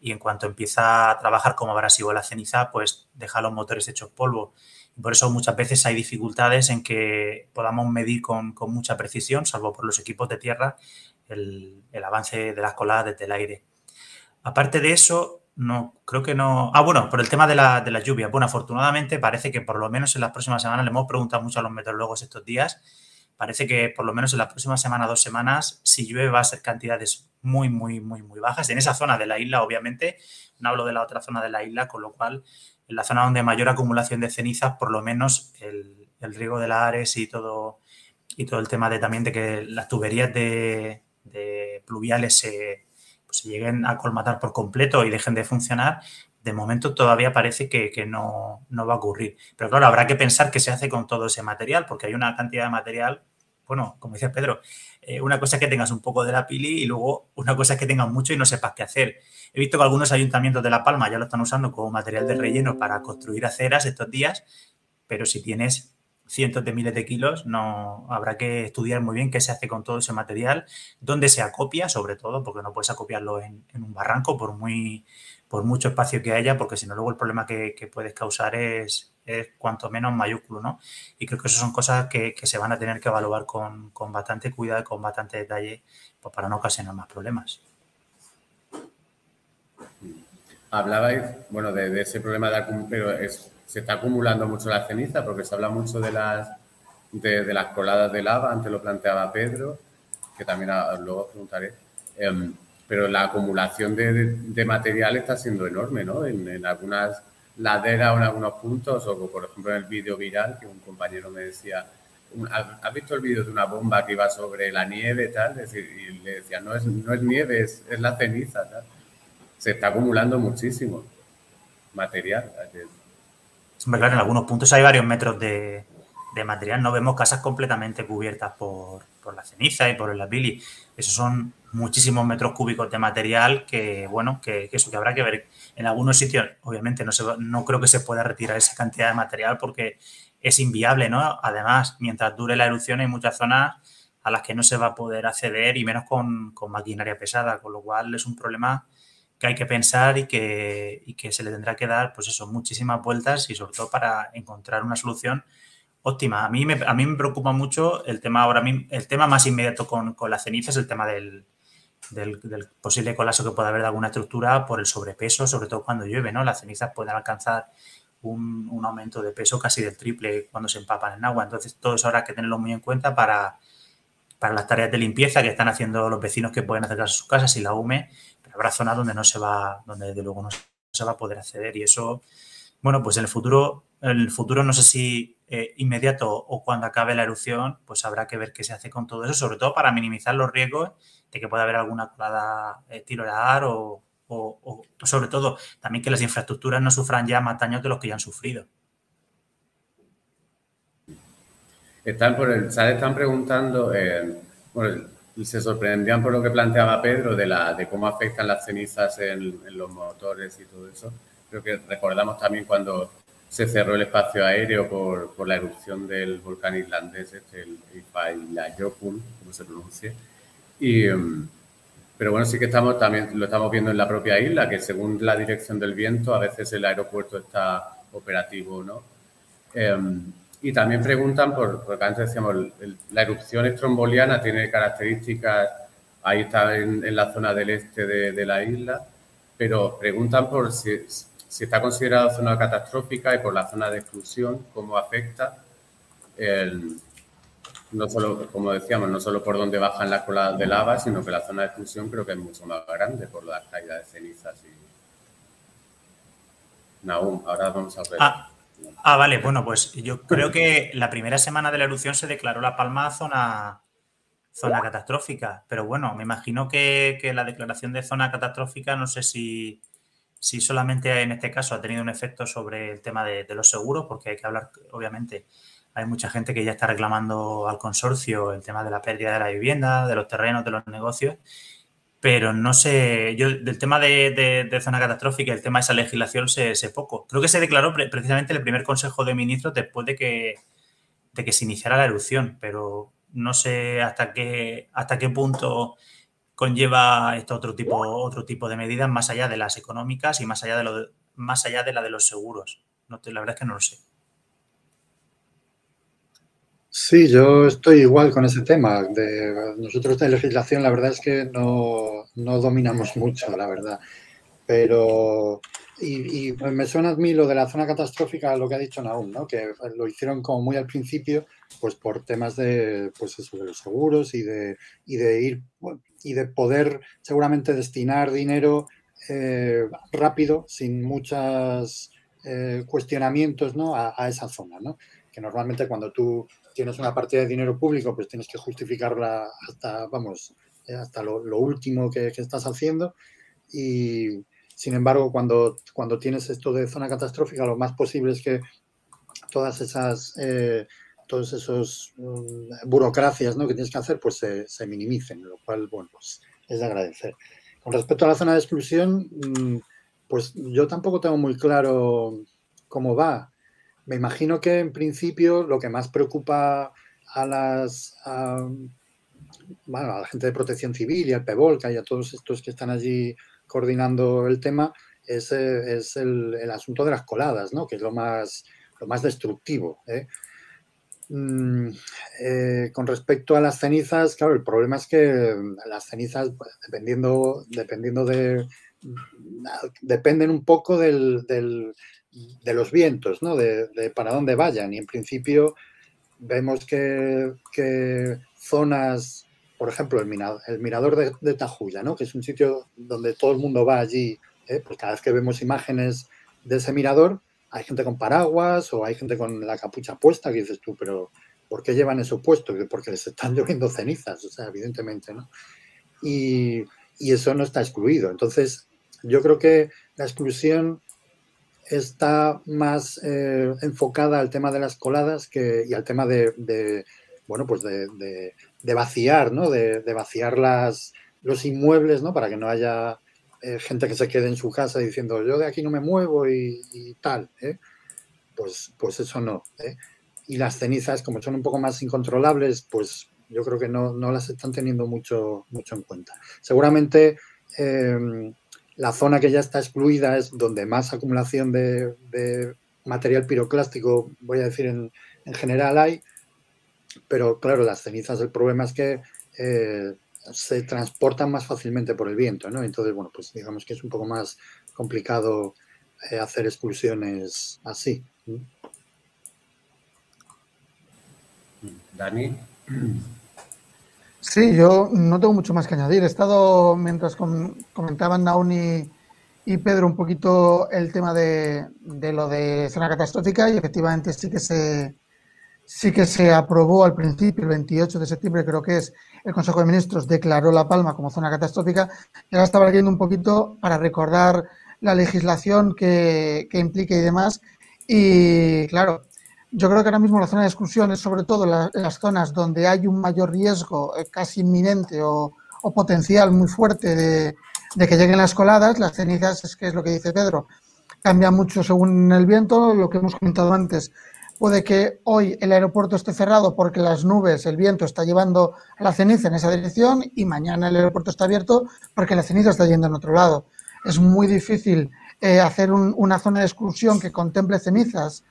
y en cuanto empieza a trabajar como abrasivo la ceniza, pues deja los motores hechos polvo. Por eso muchas veces hay dificultades en que podamos medir con, con mucha precisión, salvo por los equipos de tierra, el, el, avance de las coladas desde el aire. Aparte de eso, no, creo que no. Ah, bueno, por el tema de la, de la lluvia. Bueno, afortunadamente parece que por lo menos en las próximas semanas le hemos preguntado mucho a los meteorólogos estos días. Parece que por lo menos en las próximas semana, dos semanas, si llueve va a ser cantidades muy, muy, muy, muy bajas. En esa zona de la isla, obviamente, no hablo de la otra zona de la isla, con lo cual en la zona donde hay mayor acumulación de cenizas, por lo menos el, el riego de la Ares y todo, y todo el tema de también de que las tuberías de, de pluviales se, pues, lleguen a colmatar por completo y dejen de funcionar, de momento todavía parece que, que no, no, va a ocurrir. Pero claro, habrá que pensar qué se hace con todo ese material, porque hay una cantidad de material, bueno, como decía Pedro, eh, una cosa es que tengas un poco de la pili y luego una cosa es que tengas mucho y no sepas qué hacer. He visto que algunos ayuntamientos de La Palma ya lo están usando como material de relleno para construir aceras estos días, pero si tienes cientos de miles de kilos, no habrá que estudiar muy bien qué se hace con todo ese material, dónde se acopia, sobre todo, porque no puedes acopiarlo en, un barranco por muy por mucho espacio que haya, porque si no, luego el problema que, puedes causar es, es, cuanto menos mayúsculo, ¿no? Y creo que eso son cosas que, se van a tener que evaluar con, con, bastante cuidado y con bastante detalle pues para no ocasionar más problemas. Hablabais, bueno, de, de ese problema de pero es, se está acumulando mucho la ceniza porque se habla mucho de las, de, de las coladas de lava, antes lo planteaba Pedro, que también a, luego preguntaré. Eh, pero la acumulación de, de, de, material está siendo enorme, ¿no? En, en, algunas laderas o en algunos puntos, o por ejemplo en el vídeo viral, que un compañero me decía, ¿has visto el vídeo de una bomba que iba sobre la nieve tal? Es decir, y le decía, no es, no es nieve, es, es la ceniza, tal. Se está acumulando muchísimo material. Claro, en algunos puntos hay varios metros de, de material, no vemos casas completamente cubiertas por, por la ceniza y por el lapili. Esos son muchísimos metros cúbicos de material que, bueno, que, que, eso que habrá que ver. En algunos sitios, obviamente, no, se, no creo que se pueda retirar esa cantidad de material porque es inviable, ¿no? Además, mientras dure la erupción, hay muchas zonas a las que no se va a poder acceder y menos con, con maquinaria pesada, con lo cual es un problema que hay que pensar y que, y que se le tendrá que dar, pues eso, muchísimas vueltas y sobre todo para encontrar una solución óptima. A mí me, a mí me preocupa mucho el tema ahora mismo, el tema más inmediato con, con la ceniza el tema del, del, posible colapso que pueda haber de alguna estructura por el sobrepeso, sobre todo cuando llueve, ¿no? Las cenizas pueden alcanzar un, un, aumento de peso casi del triple cuando se empapan en agua. Entonces, todo eso habrá que tenerlo muy en cuenta para, para las tareas de limpieza que están haciendo los vecinos que pueden acercarse a sus casas y la UME, habrá zonas donde no se va, donde desde luego no se va a poder acceder y eso, bueno, pues en el futuro, en el futuro no sé si eh, inmediato o cuando acabe la erupción, pues habrá que ver qué se hace con todo eso, sobre todo para minimizar los riesgos de que pueda haber alguna colada eh, tirolar o, o, sobre todo también que las infraestructuras no sufran ya más daños de los que ya han sufrido. Están por el están preguntando, eh, se sorprendían por lo que planteaba Pedro de, la, de cómo afectan las cenizas en, los motores y todo eso. Creo que recordamos también cuando se cerró el espacio aéreo por, por la erupción del volcán islandés, este, el, Jokul, como se pronuncie. Y, em, pero bueno, sí que estamos también lo estamos viendo en la propia isla, que según la dirección del viento, a veces el aeropuerto está operativo, ¿no? Em, y también preguntan por, porque antes decíamos, la erupción estromboliana tiene características, ahí está en, la zona del este de, la isla, pero preguntan por si, está considerada zona catastrófica y por la zona de exclusión, cómo afecta el, no solo, como decíamos, no solo por donde bajan las coladas de lava, sino que la zona de exclusión creo que es mucho más grande por la caída de cenizas. Y... Naum, ahora vamos a ver. Ah, ah, vale, bueno, pues yo creo que la primera semana de la erupción se declaró La Palma zona, zona catastrófica, pero bueno, me imagino que, la declaración de zona catastrófica, no sé si, si, solamente en este caso ha tenido un efecto sobre el tema de los seguros, porque hay que hablar, obviamente, hay mucha gente que ya está reclamando al consorcio el tema de la pérdida de la vivienda, de los terrenos, de los negocios. Pero no sé, yo del tema de, zona catastrófica, el tema de esa legislación sé, poco. Creo que se declaró precisamente el primer Consejo de Ministros después de que, se iniciara la erupción, pero no sé hasta qué, hasta qué punto conlleva esto otro tipo, otro tipo de medidas más allá de las económicas y más allá de, lo, más allá de la de los seguros. No la verdad es que no lo sé. Sí, yo estoy igual con ese tema. De, nosotros de legislación la verdad es que no, dominamos mucho, la verdad. Pero, y, me suena a mí lo de la zona catastrófica, lo que ha dicho Naum, ¿no? que lo hicieron como muy al principio, pues por temas de, pues eso, de los seguros y de, y de ir y de poder seguramente destinar dinero eh, rápido, sin muchos eh, cuestionamientos ¿no? a, a, esa zona. ¿no? Que normalmente cuando tú tienes una partida de dinero público, pues tienes que justificarla hasta, vamos, eh, hasta lo, último que, estás haciendo. Y sin embargo, cuando, cuando tienes esto de zona catastrófica, lo más posible es que todas esas, eh, todos esos mm, burocracias ¿no? que tienes que hacer, pues se, minimicen, lo cual, bueno, pues es de agradecer. Con respecto a la zona de exclusión, mm, pues yo tampoco tengo muy claro cómo va. Me imagino que en principio lo que más preocupa a las bueno, a la gente de protección civil y al PEVOLCA y a todos estos que están allí coordinando el tema es, es el, asunto de las coladas, ¿no? que es lo más, lo más destructivo. ¿eh? Mm, eh, con respecto a las cenizas, claro, el problema es que las cenizas, pues, dependiendo, dependiendo de, dependen un poco del, de los vientos, ¿no? De, para dónde vayan. Y en principio vemos que, zonas, por ejemplo, el, mirador, de, de, Tajuya, ¿no? Que es un sitio donde todo el mundo va allí, ¿eh? pues cada vez que vemos imágenes de ese mirador, hay gente con paraguas o hay gente con la capucha puesta, que dices tú, pero ¿por qué llevan eso puesto? Porque les están lloviendo cenizas, o sea, evidentemente, ¿no? Y, y eso no está excluido. Entonces, yo creo que la exclusión está más eh, enfocada al tema de las coladas que, y al tema de, bueno, pues de, vaciar, ¿no? De, vaciar las, los inmuebles, ¿no? Para que no haya eh, gente que se quede en su casa diciendo yo de aquí no me muevo y, tal, ¿eh? Pues, pues eso no. Y las cenizas, como son un poco más incontrolables, pues yo creo que no, no las están teniendo mucho, mucho en cuenta. Seguramente la zona que ya está excluida es donde más acumulación de, material piroclástico, voy a decir en, general, hay. Pero claro, las cenizas, el problema es que eh, se transportan más fácilmente por el viento, ¿no? Entonces, bueno, pues digamos que es un poco más complicado eh, hacer exclusiones así. Dani. Sí, yo no tengo mucho más que añadir. He estado, mientras comentaban Nauni y Pedro, un poquito el tema de, lo de zona catastrófica y efectivamente sí que se sí que se aprobó al principio, el 28 de septiembre creo que es, el Consejo de Ministros declaró La Palma como zona catastrófica. Y ahora estaba leyendo un poquito para recordar la legislación que, que implica y demás. Y claro, yo creo que ahora mismo la zona de exclusión es sobre todo las zonas donde hay un mayor riesgo eh, casi inminente o, potencial muy fuerte de, que lleguen las coladas. Las cenizas, es que es lo que dice Pedro, cambia mucho según el viento, lo que hemos comentado antes. Puede que hoy el aeropuerto esté cerrado porque las nubes, el viento está llevando la ceniza en esa dirección y mañana el aeropuerto está abierto porque la ceniza está yendo en otro lado. Es muy difícil eh, hacer una zona de exclusión que contemple cenizas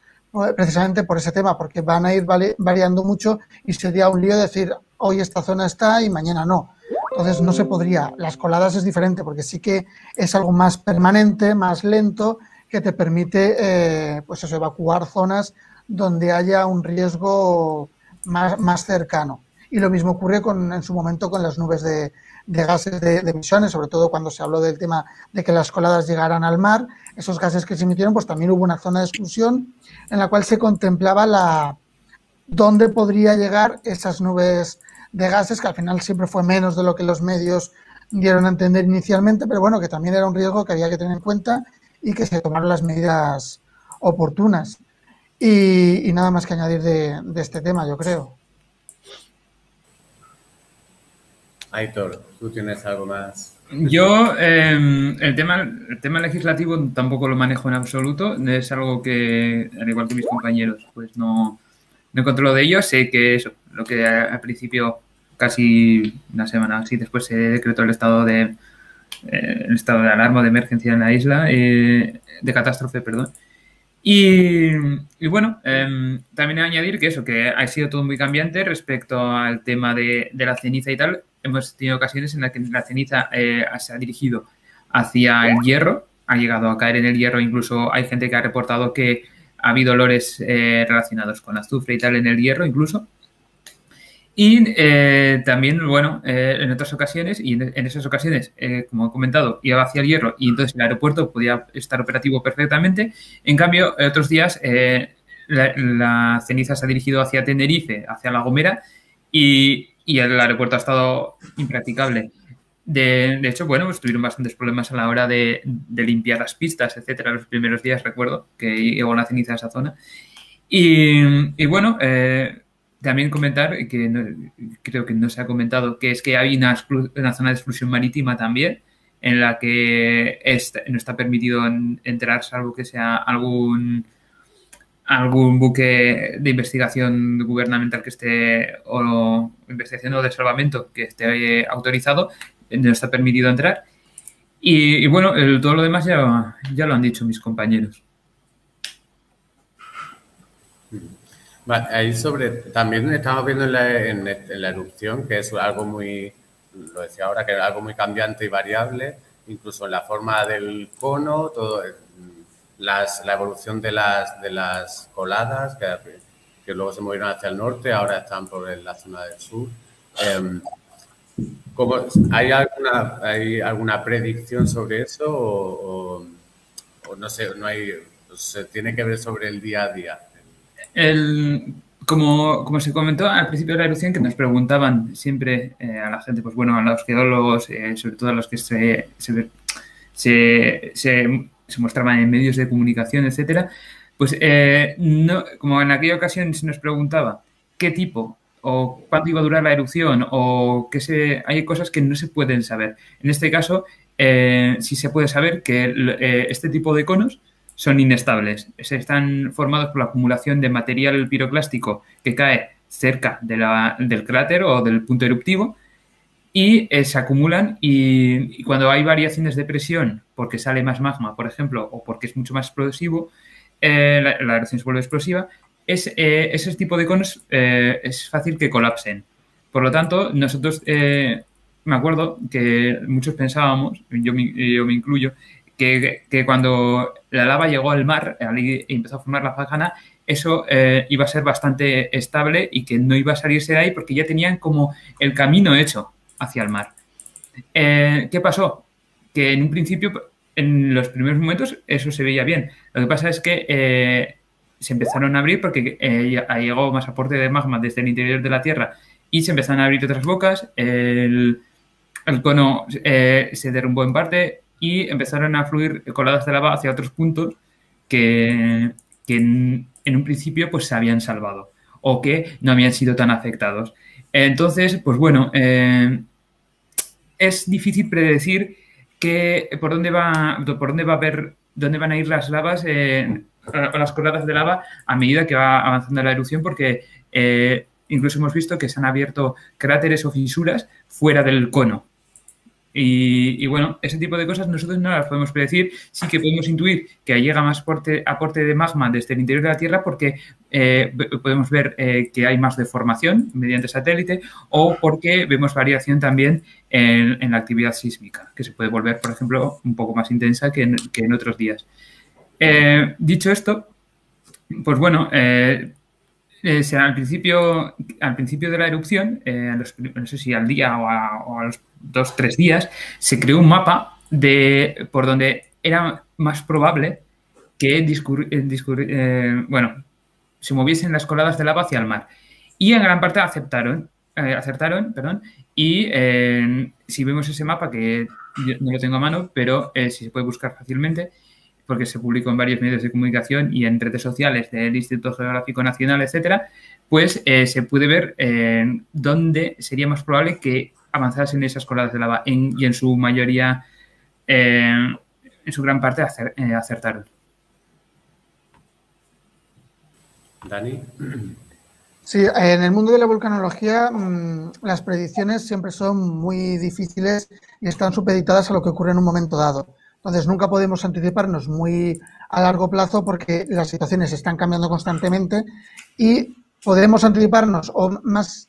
precisamente por ese tema, porque van a ir variando mucho y sería un lío decir hoy esta zona está y mañana no. Entonces no se podría. Las coladas es diferente porque sí que es algo más permanente, más lento, que te permite eh, pues eso, evacuar zonas donde haya un riesgo más, más cercano. Y lo mismo ocurre con, en su momento con las nubes de, de gases de, emisiones, sobre todo cuando se habló del tema de que las coladas llegaran al mar. Esos gases que se emitieron, pues también hubo una zona de exclusión en la cual se contemplaba la dónde podría llegar esas nubes de gases, que al final siempre fue menos de lo que los medios dieron a entender inicialmente, pero bueno, que también era un riesgo que había que tener en cuenta y que se tomaron las medidas oportunas. Y, nada más que añadir de este tema, yo creo. Aitor, ¿tú tienes algo más? Yo, em, el, tema, el tema legislativo tampoco lo manejo en absoluto. Es algo que, al igual que mis compañeros, pues no, no controlo de ello. Sé que eso, lo que al principio, casi una semana así después, se decretó el estado de eh, el estado de alarma de emergencia en la isla, eh, de catástrofe, perdón. Y, bueno, em, también añadir que eso, que ha sido todo muy cambiante respecto al tema de, de la ceniza y tal hemos tenido ocasiones en las que la ceniza eh, se ha dirigido hacia el hierro, ha llegado a caer en el hierro, incluso hay gente que ha reportado que ha habido olores eh, relacionados con azufre y tal en el hierro incluso. Y eh, también, bueno, en otras ocasiones, y en, esas ocasiones, como he comentado, iba hacia el hierro y entonces el aeropuerto podía estar operativo perfectamente. En cambio, otros días la, la, ceniza se ha dirigido hacia Tenerife, hacia La Gomera, y y el aeropuerto ha estado impracticable. De, de, hecho, bueno, pues tuvieron bastantes problemas a la hora de, de, limpiar las pistas, etcétera, los primeros días, recuerdo, que llegó la ceniza a esa zona. Y, y bueno, eh, también comentar, que creo que no se ha comentado, que es que hay una, una zona de exclusión marítima también, en la que no está permitido entrar, salvo que sea algún algún buque de investigación gubernamental que esté, o investigación o de salvamento que esté autorizado, no está permitido entrar. Y, bueno, todo lo demás ya, ya lo han dicho mis compañeros. ahí sobre, también estamos viendo en la, en la, erupción que es algo muy, lo decía ahora, que es algo muy cambiante y variable, incluso en la forma del cono, todo, las, la evolución de las, de las coladas, que, luego se movieron hacia el norte, ahora están por la zona del sur. Eh, ¿hay, alguna, ¿Hay alguna predicción sobre eso o, no sé, no hay, se tiene que ver sobre el día a día? Como, como, se comentó al principio de la erupción, que nos preguntaban siempre eh, a la gente, pues bueno, a los geólogos, eh, sobre todo a los que se mostraban en medios de comunicación, etcétera, pues eh, no, como en aquella ocasión se nos preguntaba qué tipo o cuánto iba a durar la erupción o qué se, hay cosas que no se pueden saber. En este caso, eh, sí se puede saber que eh, este tipo de conos son inestables. Se están formados por la acumulación de material piroclástico que cae cerca del cráter o del punto eruptivo y eh, se acumulan y, cuando hay variaciones de presión porque sale más magma, por ejemplo, o porque es mucho más explosivo, eh, la, erupción se vuelve explosiva, es, eh, ese tipo de conos es fácil que colapsen. Por lo tanto, nosotros, me acuerdo que muchos pensábamos, yo me, yo me incluyo, que, que cuando la lava llegó al mar y empezó a formar la fagana, eso eh, iba a ser bastante estable y que no iba a salirse de ahí porque ya tenían como el camino hecho hacia el mar. Eh, ¿Qué pasó? Que en un principio, en los primeros momentos, eso se veía bien. Lo que pasa es que eh, se empezaron a abrir porque llegó más aporte de magma desde el interior de la Tierra y se empezaron a abrir otras bocas. El, cono se derrumbó en parte y empezaron a fluir coladas de lava hacia otros puntos que, que en, un principio pues se habían salvado o que no habían sido tan afectados. Entonces, pues bueno, eh, es difícil predecir que, por dónde va, por dónde va a ver, dónde van a ir las lavas eh, o las coladas de lava a medida que va avanzando la erupción, porque eh, incluso hemos visto que se han abierto cráteres o fisuras fuera del cono. Y, bueno, ese tipo de cosas nosotros no las podemos predecir. Sí que podemos intuir que llega más aporte, de magma desde el interior de la Tierra porque eh, podemos ver eh, que hay más deformación mediante satélite o porque vemos variación también en, la actividad sísmica, que se puede volver, por ejemplo, un poco más intensa que en, otros días. Eh, dicho esto, pues bueno, eh, al, principio, al principio de la erupción, no sé si al día o a, los dos, tres días, se creó un mapa de por donde era más probable que eh, bueno, se moviesen las coladas de lava hacia el mar. Y en gran parte aceptaron, acertaron, perdón, y si vemos ese mapa, que yo no lo tengo a mano, pero si se puede buscar fácilmente, porque se publicó en varios medios de comunicación y en redes sociales del Instituto Geográfico Nacional, etcétera, pues eh, se puede ver eh, dónde sería más probable que avanzasen esas coladas de lava y en su mayoría, eh, en su gran parte, acertaron. Dani. Sí, en el mundo de la vulcanología mm, las predicciones siempre son muy difíciles y están supeditadas a lo que ocurre en un momento dado. Entonces, nunca podemos anticiparnos muy a largo plazo porque las situaciones están cambiando constantemente y podemos anticiparnos o más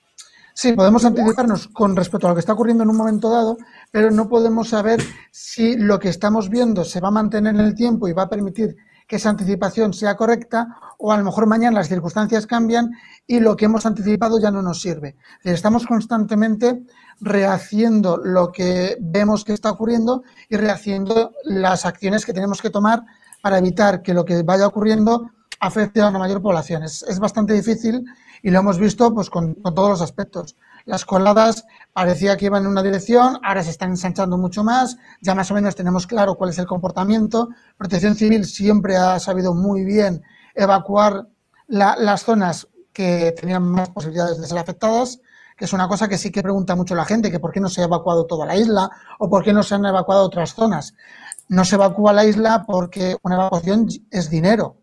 Sí, podemos anticiparnos con respecto a lo que está ocurriendo en un momento dado, pero no podemos saber si lo que estamos viendo se va a mantener en el tiempo y va a permitir que esa anticipación sea correcta o a lo mejor mañana las circunstancias cambian y lo que hemos anticipado ya no nos sirve. Estamos constantemente rehaciendo lo que vemos que está ocurriendo y rehaciendo las acciones que tenemos que tomar para evitar que lo que vaya ocurriendo afecte a una mayor población. Es, bastante difícil y lo hemos visto pues, con, todos los aspectos. Las coladas parecía que iban en una dirección, ahora se están ensanchando mucho más, ya más o menos tenemos claro cuál es el comportamiento. Protección Civil siempre ha sabido muy bien evacuar las zonas que tenían más posibilidades de ser afectadas, que es una cosa que sí que pregunta mucho la gente, que por qué no se ha evacuado toda la isla o por qué no se han evacuado otras zonas. No se evacúa la isla porque una evacuación es dinero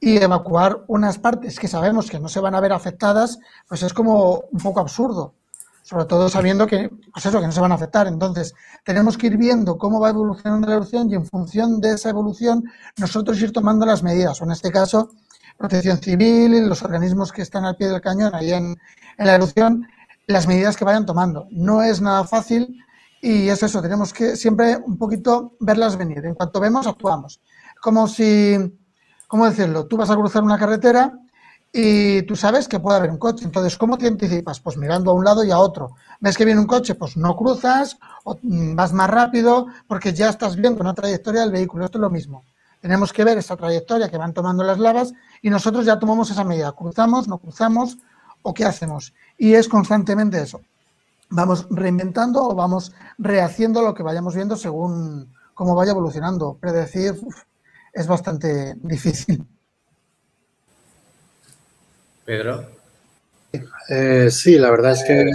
y evacuar unas partes que sabemos que no se van a ver afectadas, pues es como un poco absurdo, sobre todo sabiendo que, pues eso, que no se van a afectar. Entonces, tenemos que ir viendo cómo va evolucionando la erupción y en función de esa evolución nosotros ir tomando las medidas, o en este caso, protección civil y los organismos que están al pie del cañón ahí en, en la erupción, las medidas que vayan tomando. No es nada fácil y es eso, tenemos que siempre un poquito verlas venir. En cuanto vemos, actuamos. Como si ¿cómo decirlo? Tú vas a cruzar una carretera y tú sabes que puede haber un coche. Entonces, ¿cómo te anticipas? Pues mirando a un lado y a otro. ¿Ves que viene un coche? Pues no cruzas, o mm, vas más rápido, porque ya estás viendo una trayectoria del vehículo. Esto es lo mismo. Tenemos que ver esa trayectoria que van tomando las lavas y nosotros ya tomamos esa medida. ¿Cruzamos, no cruzamos o qué hacemos? Y es constantemente eso. Vamos reinventando o vamos rehaciendo lo que vayamos viendo según cómo vaya evolucionando. Predecir, es bastante difícil. Pedro. Eh, sí, la verdad es que,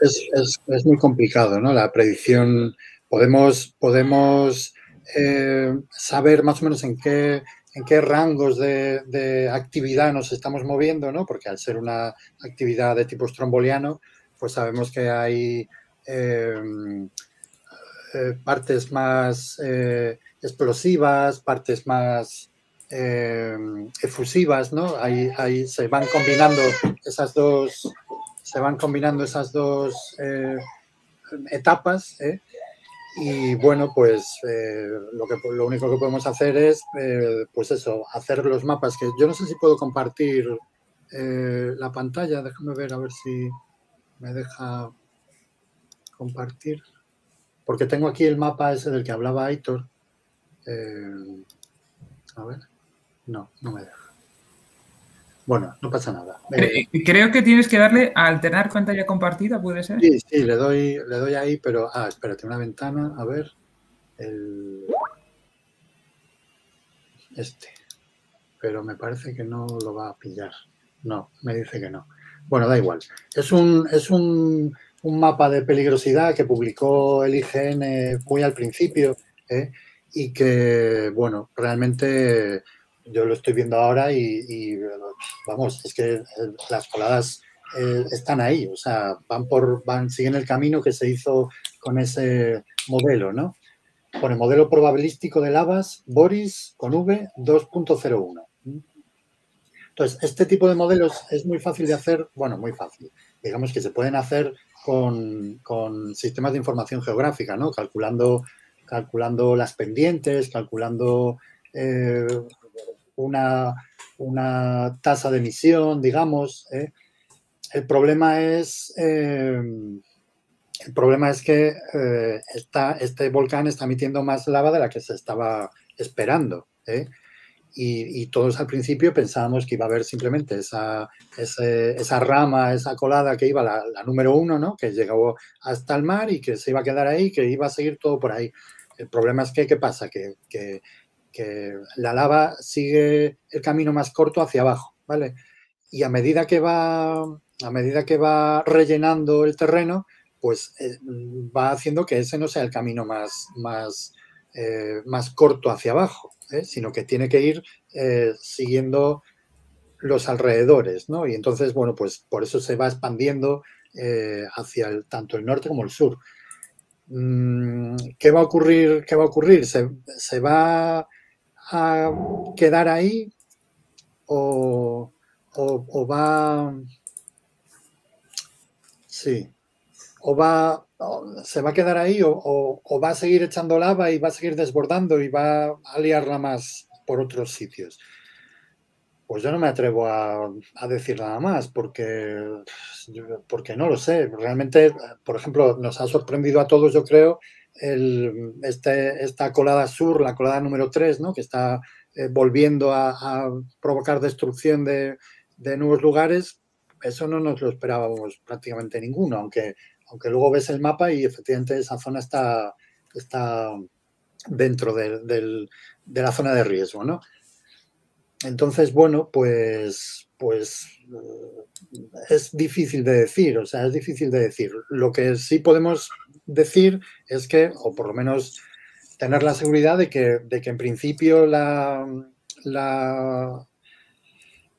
es, muy complicado, ¿no? La predicción, podemos, podemos eh, saber más o menos en qué, en qué rangos de, actividad nos estamos moviendo, ¿no? Porque al ser una actividad de tipo stromboliano, pues sabemos que hay eh, partes más explosivas, partes más eh, efusivas, ¿no? Ahí, ahí, se van combinando esas dos, se van combinando esas dos eh, etapas, ¿eh? Y bueno, pues eh, lo, que, lo único que podemos hacer es, pues eso, hacer los mapas, que yo no sé si puedo compartir la pantalla, déjame ver a ver si me deja compartir, porque tengo aquí el mapa ese del que hablaba Aitor. A ver, no, no me deja. Bueno, no pasa nada. Creo que tienes que darle a alternar pantalla compartida, ¿puede ser? Sí, sí, le doy, le doy ahí, pero... Ah, espérate, una ventana, a ver. El... Este. Pero me parece que no lo va a pillar. No, me dice que no. Bueno, da igual. Es un, es un, un mapa de peligrosidad que publicó el IGN muy al principio ¿eh? Y que, bueno, realmente yo lo estoy viendo ahora y, vamos, es que eh, las coladas eh, están ahí, o sea, van por, van, siguen el camino que se hizo con ese modelo, ¿no? Con el modelo probabilístico de lavas, Boris con V 2.01. Entonces, este tipo de modelos es muy fácil de hacer, bueno, muy fácil. Digamos que se pueden hacer con, sistemas de información geográfica, ¿no? Calculando, calculando las pendientes, calculando eh, una, tasa de emisión, digamos. ¿eh? El problema es, eh, el problema es que eh, este volcán está emitiendo más lava de la que se estaba esperando. Y, todos al principio pensábamos que iba a haber simplemente esa, esa rama, esa colada que iba, la, número uno, ¿no? que llegó hasta el mar y que se iba a quedar ahí, que iba a seguir todo por ahí. El problema es que, ¿qué pasa? Que, que la lava sigue el camino más corto hacia abajo, ¿vale? Y a medida que va, a medida que va rellenando el terreno, pues eh, va haciendo que ese no sea el camino más, más, eh, más corto hacia abajo, ¿eh? sino que tiene que ir siguiendo los alrededores, ¿no? Y entonces, bueno, pues por eso se va expandiendo hacia tanto el norte como el sur. Mm, ¿Qué va a ocurrir? ¿Qué va a ocurrir? Se, se va a quedar ahí o, va, sí, o va, se va a quedar ahí o, va a seguir echando lava y va a seguir desbordando y va a liarla más por otros sitios. Pues yo no me atrevo a, decir nada más porque, porque no lo sé. Realmente, por ejemplo, nos ha sorprendido a todos, yo creo, el, este, esta colada sur, la colada número 3, ¿no? que está eh, volviendo a, provocar destrucción de, nuevos lugares, eso no nos lo esperábamos prácticamente ninguno, aunque, aunque luego ves el mapa y efectivamente esa zona está, está dentro de, la zona de riesgo. ¿no? Entonces, bueno, pues, pues eh, es difícil de decir, o sea, es difícil de decir. Lo que sí podemos decir es que, o por lo menos tener la seguridad de que, de que en principio la,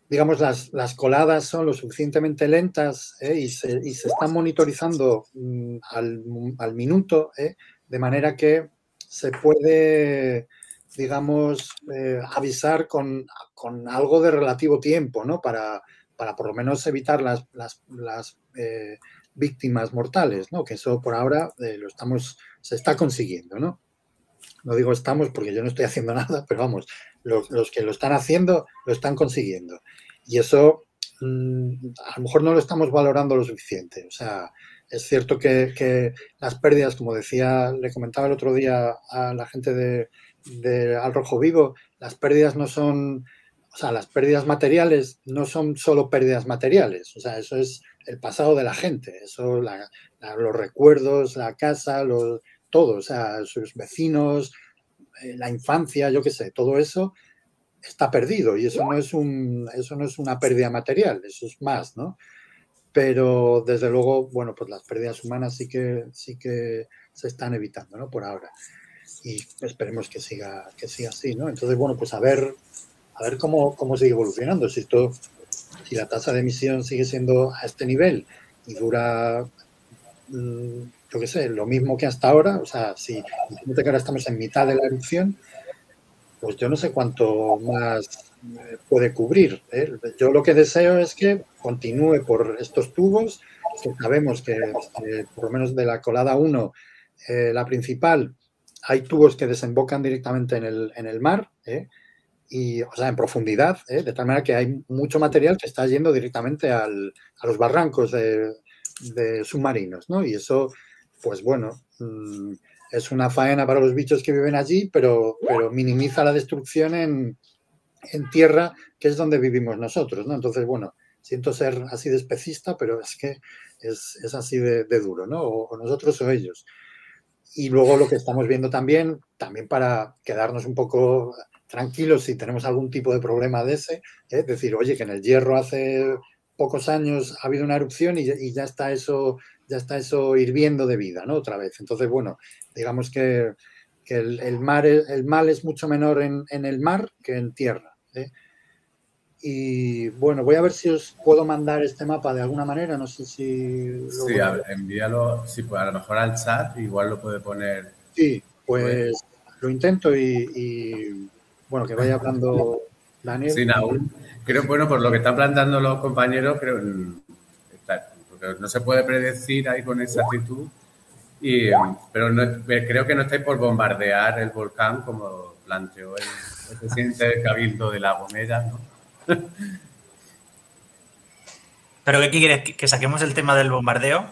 digamos, las, las, coladas son lo suficientemente lentas ¿eh? y, se, y, se, están monitorizando mm, al, al, minuto, ¿eh? de manera que se puede, digamos, eh, avisar con, con, algo de relativo tiempo, ¿no? Para, para por lo menos evitar las, las, las víctimas mortales, ¿no? Que eso por ahora eh, lo estamos, se está consiguiendo, ¿no? No digo estamos porque yo no estoy haciendo nada, pero vamos, los, que lo están haciendo lo están consiguiendo. Y eso mm, a lo mejor no lo estamos valorando lo suficiente. O sea, es cierto que, las pérdidas, como decía, le comentaba el otro día a la gente de, de Al Rojo Vivo, las pérdidas no son, o sea, las pérdidas materiales no son solo pérdidas materiales. O sea, eso es el pasado de la gente, eso, los recuerdos, la casa, todo, o sea, sus vecinos, eh, la infancia, yo qué sé, todo eso está perdido y eso no es un, eso no es una pérdida material, eso es más, ¿no? Pero desde luego, bueno, pues las pérdidas humanas sí que, sí que se están evitando, ¿no? Por ahora. Y esperemos que siga, que siga así, ¿no? Entonces, bueno, pues a ver, a ver cómo, cómo sigue evolucionando. Si esto si la tasa de emisión sigue siendo a este nivel y dura, mm, yo qué sé, lo mismo que hasta ahora, o sea, si que ahora estamos en mitad de la erupción, pues yo no sé cuánto más eh, puede cubrir. ¿eh? Yo lo que deseo es que continúe por estos tubos, que sabemos que, por lo menos de la colada 1 Eh, la principal, hay tubos que desembocan directamente en el, en el mar, ¿eh? y, o sea, en profundidad, ¿eh? de tal manera que hay mucho material que está yendo directamente al, a los barrancos de, submarinos, ¿no? Y eso, pues bueno, mmm, es una faena para los bichos que viven allí, pero, pero minimiza la destrucción en, en, tierra, que es donde vivimos nosotros, ¿no? Entonces, bueno, siento ser así de especista, pero es que es, es así de, duro, ¿no? O nosotros o ellos. Y luego lo que estamos viendo también, también para quedarnos un poco tranquilos si tenemos algún tipo de problema de ese, es ¿eh? decir, oye, que en el hierro hace pocos años ha habido una erupción y, ya está eso, ya está eso hirviendo de vida, ¿no? Otra vez. Entonces, bueno, digamos que, que el, el mal es mucho menor en, en el mar que en tierra. ¿eh? Y bueno, voy a ver si os puedo mandar este mapa de alguna manera, no sé si... Sí, a ver, envíalo, sí, pues a lo mejor al chat, igual lo puede poner... Sí, pues lo intento y, y bueno, que vaya hablando Daniel. Sin aún. Creo, bueno, por lo que están planteando los compañeros, creo porque no se puede predecir ahí con exactitud, y, pero no, creo que no estáis por bombardear el volcán como planteó el, el presidente del Cabildo de La Gomera, ¿no? ¿Pero qué quieres? ¿Que saquemos el tema del bombardeo?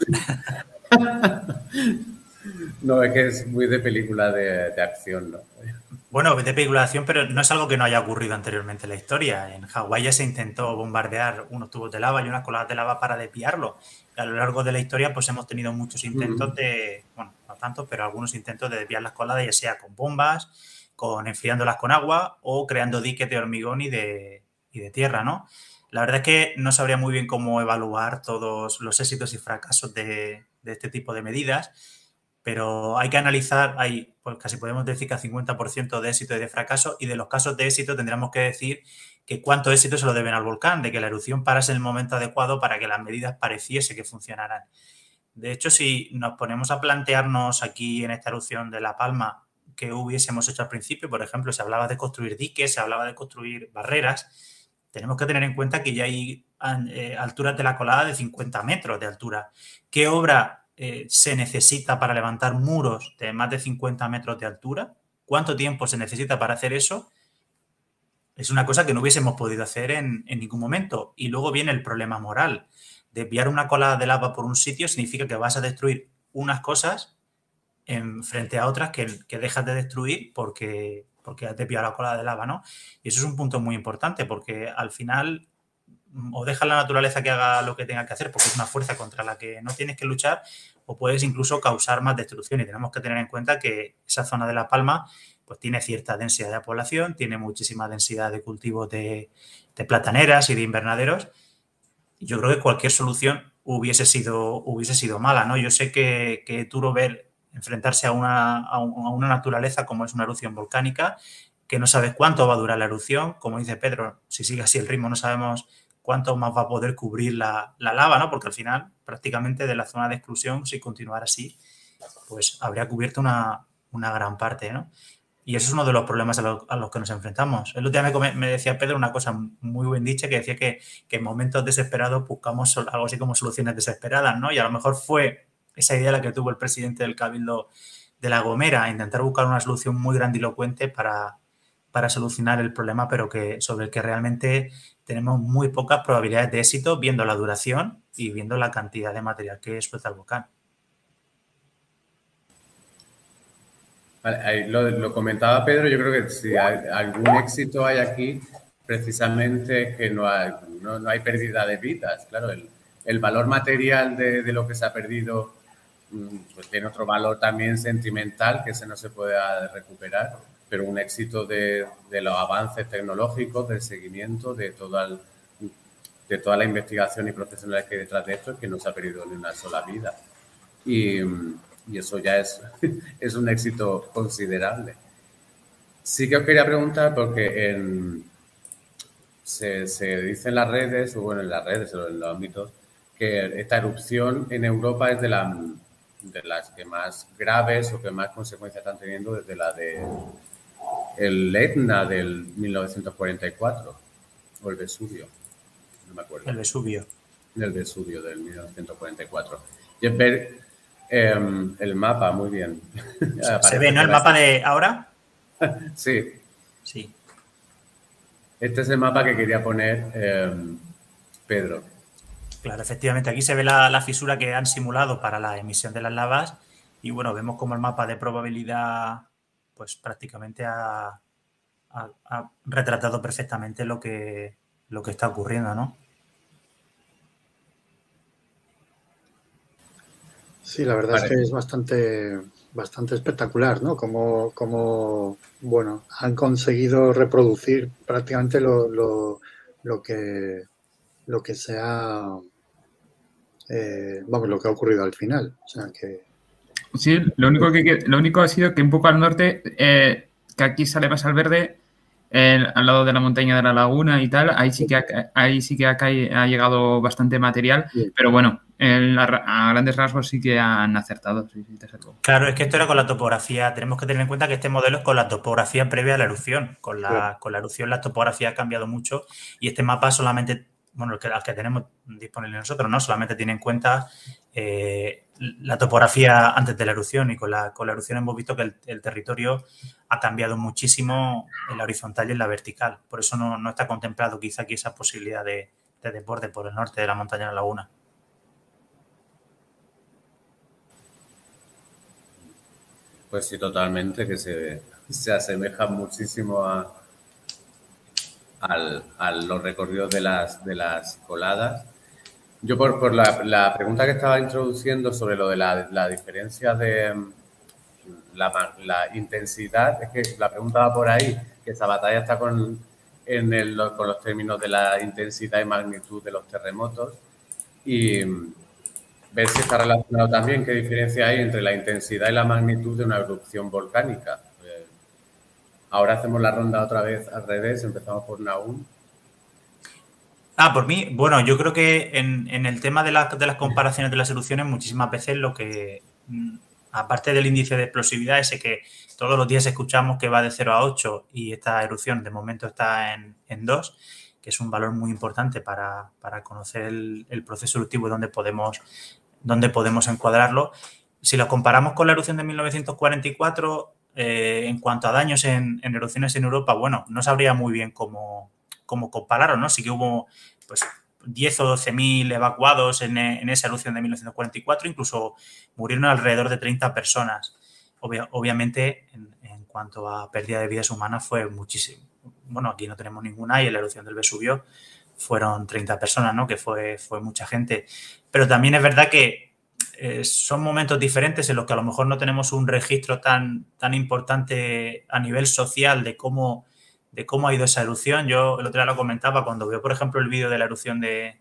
no, es que es muy de película de, de acción, ¿no? Bueno, de película de acción, pero no es algo que no haya ocurrido anteriormente en la historia. En Hawái ya se intentó bombardear unos tubos de lava y unas coladas de lava para desviarlo. Y a lo largo de la historia, pues hemos tenido muchos intentos de, bueno, no tanto, pero algunos intentos de desviar las coladas, ya sea con bombas, con enfriándolas con agua o creando diques de hormigón y de, de tierra, ¿no? La verdad es que no sabría muy bien cómo evaluar todos los éxitos y fracasos de, de este tipo de medidas, pero hay que analizar, hay, pues casi podemos decir que a 50% de éxito y de fracaso, y de los casos de éxito tendríamos que decir que cuánto éxito se lo deben al volcán, de que la erupción parase en el momento adecuado para que las medidas pareciese que funcionaran. De hecho, si nos ponemos a plantearnos aquí en esta erupción de La Palma que hubiésemos hecho al principio, por ejemplo, se hablaba de construir diques, se hablaba de construir barreras, tenemos que tener en cuenta que ya hay eh, alturas de la colada de 50 metros de altura. ¿Qué obra eh, se necesita para levantar muros de más de 50 metros de altura? ¿Cuánto tiempo se necesita para hacer eso? Es una cosa que no hubiésemos podido hacer en, ningún momento. Y luego viene el problema moral. Desviar una colada de lava por un sitio significa que vas a destruir unas cosas en, frente a otras que, que dejas de destruir porque, porque has desviado la cola de lava, ¿no? Y eso es un punto muy importante porque al final o dejas la naturaleza que haga lo que tenga que hacer porque es una fuerza contra la que no tienes que luchar o puedes incluso causar más destrucción y tenemos que tener en cuenta que esa zona de La Palma pues tiene cierta densidad de población, tiene muchísima densidad de cultivos de, plataneras y de invernaderos yo creo que cualquier solución hubiese sido, hubiese sido mala, ¿no? Yo sé que, que es duro ver enfrentarse a una, a una naturaleza como es una erupción volcánica, que no sabes cuánto va a durar la erupción. Como dice Pedro, si sigue así el ritmo, no sabemos cuánto más va a poder cubrir la, la, lava, ¿no? Porque al final, prácticamente de la zona de exclusión, si continuara así, pues habría cubierto una, una gran parte, ¿no? Y eso es uno de los problemas a, a los que nos enfrentamos. El otro día me, me, decía Pedro una cosa muy bien dicha, que decía que, que en momentos desesperados buscamos algo así como soluciones desesperadas, ¿no? Y a lo mejor fue esa idea la que tuvo el presidente del Cabildo de La Gomera, intentar buscar una solución muy grandilocuente para, para solucionar el problema, pero que sobre el que realmente tenemos muy pocas probabilidades de éxito viendo la duración y viendo la cantidad de material que suelta el volcán. Lo, lo, comentaba Pedro, yo creo que si hay, algún éxito hay aquí, precisamente que no hay, no, no hay pérdida de vidas. Claro, el, el valor material de, de, lo que se ha perdido pues tiene otro valor también sentimental que ese no se puede recuperar, pero un éxito de, los avances tecnológicos, del seguimiento, de toda, de toda la investigación y profesionales que hay detrás de esto, es que no se ha perdido ni una sola vida. Y, eso ya es, un éxito considerable. Sí que os quería preguntar, porque se, se dice en las redes, o bueno, en las redes o en los ámbitos, que esta erupción en Europa es de la de las que más graves o que más consecuencias están teniendo desde la de el Etna del 1944 o el Vesubio, no me acuerdo. El Vesubio. El Vesubio del 1944. Y es ver Em, el mapa, muy bien. ¿Se ve, no, el mapa de ahora? sí. Sí. Este es el mapa que quería poner em, Pedro. Claro, efectivamente, aquí se ve la, fisura que han simulado para la emisión de las lavas y bueno, vemos como el mapa de probabilidad pues prácticamente ha, retratado perfectamente lo que, lo que está ocurriendo, ¿no? Sí, la verdad es que es bastante, bastante espectacular, ¿no? Como, como, bueno, han conseguido reproducir prácticamente lo, lo, lo que, lo que se ha, eh, vamos, lo que ha ocurrido al final. O sea, que... Sí, lo único, que, lo único ha sido que un poco al norte, eh, que aquí sale más al verde, al lado de la montaña de la laguna y tal, ahí sí que ha, ahí sí que ha, ha llegado bastante material, pero bueno, a grandes rasgos sí que han acertado. claro, es que esto era con la topografía. Tenemos que tener en cuenta que este modelo es con la topografía previa a la erupción. Con la, con la erupción la topografía ha cambiado mucho y este mapa solamente, bueno, que, que tenemos disponible nosotros, ¿no? Solamente tiene en cuenta eh, la topografía antes de la erupción y con la, con la erupción hemos visto que el, territorio ha cambiado muchísimo en la horizontal y en la vertical. Por eso no, está contemplado quizá aquí esa posibilidad de, de desborde por el norte de la montaña de la laguna. Pues sí, totalmente, que se, se asemeja muchísimo a, los recorridos de las, de las coladas. Yo por, la, pregunta que estaba introduciendo sobre lo de la, diferencia de mm, la, intensidad, es que la pregunta va por ahí, que esta batalla está con, en el, con los términos de la intensidad y magnitud de los terremotos. Y, mm, ver si está relacionado también qué diferencia hay entre la intensidad y la magnitud de una erupción volcánica. Ahora hacemos la ronda otra vez al revés, empezamos por Naúl. Ah, por mí, bueno, yo creo que en, el tema de, las comparaciones de las erupciones, muchísimas veces lo que, mm, aparte del índice de explosividad, ese que todos los días escuchamos que va de 0 a 8 y esta erupción de momento está en, en 2, que es un valor muy importante para, conocer el, el, proceso eruptivo y dónde podemos dónde podemos encuadrarlo. Si lo comparamos con la erupción de 1944, eh, en cuanto a daños en, erupciones en Europa, bueno, no sabría muy bien cómo, cómo ¿no? Sí que hubo pues 10 o 12 mil evacuados en, esa erupción de 1944, incluso murieron alrededor de 30 personas. obviamente, en, cuanto a pérdida de vidas humanas, fue muchísimo. Bueno, aquí no tenemos ninguna y en la erupción del Vesubio fueron 30 personas, ¿no? Que fue, fue mucha gente. Pero también es verdad que eh, son momentos diferentes en los que a lo mejor no tenemos un registro tan, tan importante a nivel social de cómo, de cómo ha ido esa erupción. Yo el otro día lo comentaba cuando veo, por ejemplo, el vídeo de la erupción de,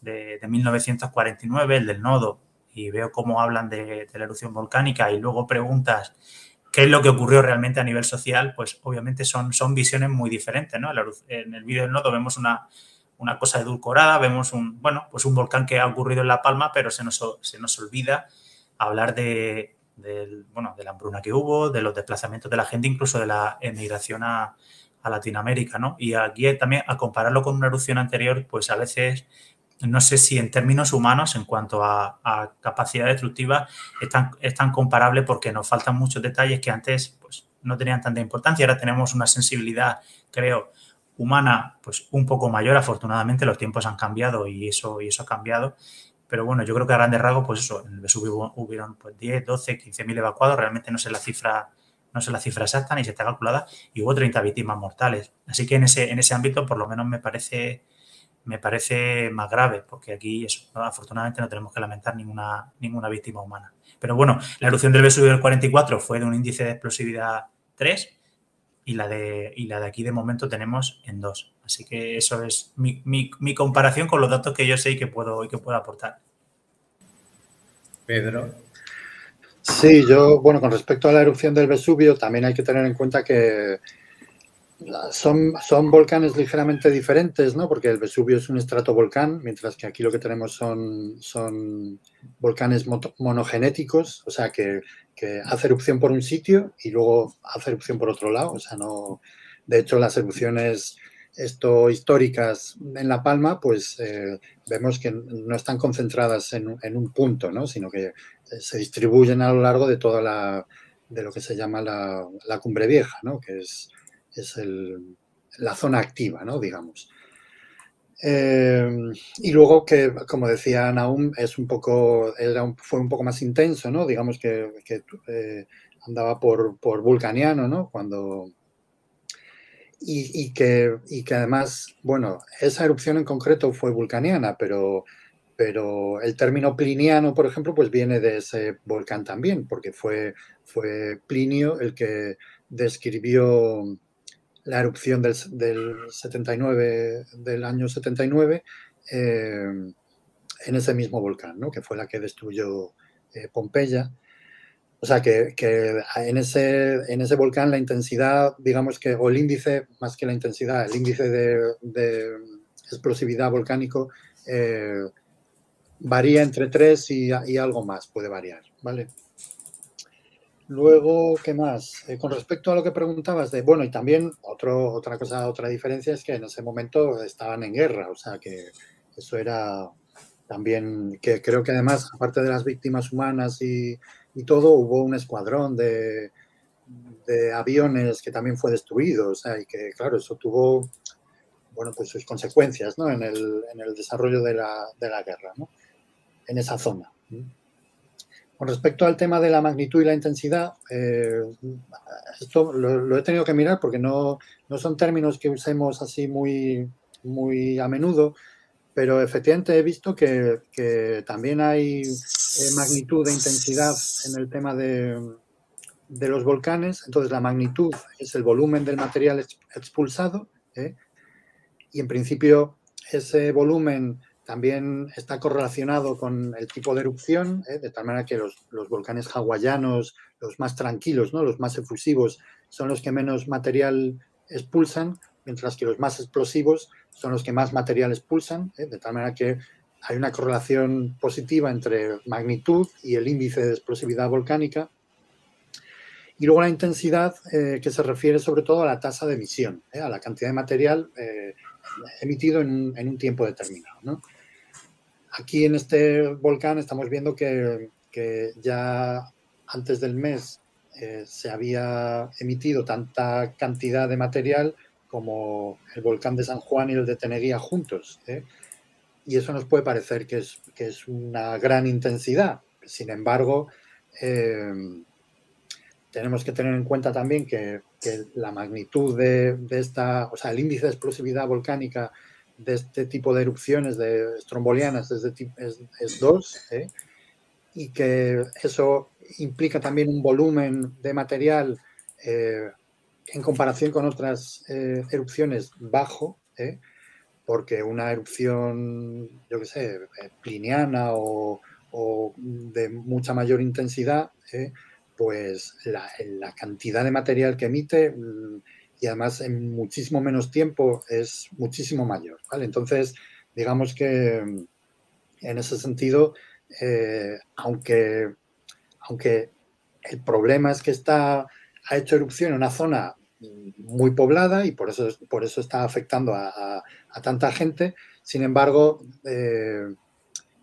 de, 1949, el del nodo, y veo cómo hablan de, la erupción volcánica y luego preguntas qué es lo que ocurrió realmente a nivel social, pues obviamente son, son visiones muy diferentes, ¿no? En el vídeo del nodo vemos una, una cosa edulcorada, vemos un, bueno, pues un volcán que ha ocurrido en La Palma, pero se nos, se nos olvida hablar de, bueno, de la hambruna que hubo, de los desplazamientos de la gente, incluso de la emigración a, Latinoamérica, ¿no? Y aquí también, a compararlo con una erupción anterior, pues a veces no sé si en términos humanos, en cuanto a, capacidad destructiva, es tan, es tan, comparable porque nos faltan muchos detalles que antes pues, no tenían tanta importancia. Ahora tenemos una sensibilidad, creo, humana pues un poco mayor. Afortunadamente los tiempos han cambiado y eso, y eso ha cambiado. Pero bueno, yo creo que a grandes rasgos, pues eso, en el Vesubio hubieron pues 10, 12, 15 mil evacuados. Realmente no sé la cifra, no sé la cifra exacta ni si está calculada. Y hubo 30 víctimas mortales. Así que en ese, en ese ámbito, por lo menos me parece, me parece más grave, porque aquí eso, afortunadamente no tenemos que lamentar ninguna, ninguna víctima humana. Pero bueno, la erupción del Vesubio del 44 fue de un índice de explosividad 3 y la de, y la de aquí de momento tenemos en dos. Así que eso es mi, mi, comparación con los datos que yo sé y que puedo, y que puedo aportar. Pedro. Sí, yo, bueno, con respecto a la erupción del Vesubio, también hay que tener en cuenta que son, son volcanes ligeramente diferentes, ¿no? Porque el Vesubio es un estratovolcán, mientras que aquí lo que tenemos son, son volcanes monogenéticos, o sea, que que hace erupción por un sitio y luego hace erupción por otro lado. O sea, no. De hecho, las erupciones esto históricas en La Palma, pues eh, vemos que no están concentradas en, un punto, ¿no? sino que se distribuyen a lo largo de toda la, de lo que se llama la, cumbre vieja, ¿no? que es, es la zona activa, ¿no? digamos. Eh, y luego que, como decía Naum, es un poco, fue un poco más intenso, ¿no? Digamos que, eh, andaba por, por, vulcaniano, ¿no? Cuando... Y, que, y que además, bueno, esa erupción en concreto fue vulcaniana, pero, pero el término pliniano, por ejemplo, pues viene de ese volcán también, porque fue, fue Plinio el que describió la erupción del, 79, del año 79 eh, en ese mismo volcán, ¿no? que fue la que destruyó eh, Pompeya. O sea, que, en, ese, en ese volcán la intensidad, digamos que, o el índice, más que la intensidad, el índice de, explosividad volcánico eh, varía entre 3 y, y, algo más, puede variar, ¿vale? Luego, ¿qué más? Eh, con respecto a lo que preguntabas de, bueno, y también otro, otra cosa, otra diferencia es que en ese momento estaban en guerra, o sea que eso era también, que creo que además, aparte de las víctimas humanas y, todo, hubo un escuadrón de, aviones que también fue destruido, o sea, y que claro, eso tuvo, bueno, pues sus consecuencias, ¿no? En el, en el desarrollo de la, de la guerra, ¿no? En esa zona. Con respecto al tema de la magnitud y la intensidad, eh, esto lo, he tenido que mirar porque no, son términos que usemos así muy, muy a menudo, pero efectivamente he visto que, también hay eh, magnitud e intensidad en el tema de, los volcanes. Entonces, la magnitud es el volumen del material expulsado ¿eh? y en principio ese volumen también está correlacionado con el tipo de erupción, ¿eh? de tal manera que los, volcanes hawaianos, los más tranquilos, ¿no? los más efusivos, son los que menos material expulsan, mientras que los más explosivos son los que más material expulsan, ¿eh? de tal manera que hay una correlación positiva entre magnitud y el índice de explosividad volcánica. Y luego la intensidad, eh, que se refiere sobre todo a la tasa de emisión, a la cantidad de material emitido en en un tiempo determinado. ¿no? Aquí en este volcán estamos viendo que, ya antes del mes eh, se había emitido tanta cantidad de material como el volcán de San Juan y el de Teneguía juntos. ¿eh? Y eso nos puede parecer que es, es una gran intensidad. Sin embargo, eh, tenemos que tener en cuenta también que, la magnitud de, de, esta, o sea, el índice de explosividad volcánica de este tipo de erupciones de estrombolianas es, es, 2, ¿eh? y que eso implica también un volumen de material eh, en comparación con otras eh, erupciones bajo, porque una erupción, yo qué sé, pliniana o, de mucha mayor intensidad, pues la, la, cantidad de material que emite mm, y además en muchísimo menos tiempo es muchísimo mayor. Entonces, digamos que mm, en ese sentido, eh, aunque, aunque el problema es que está, ha hecho erupción en una zona muy poblada y por eso, por eso está afectando a, tanta gente, sin embargo, eh,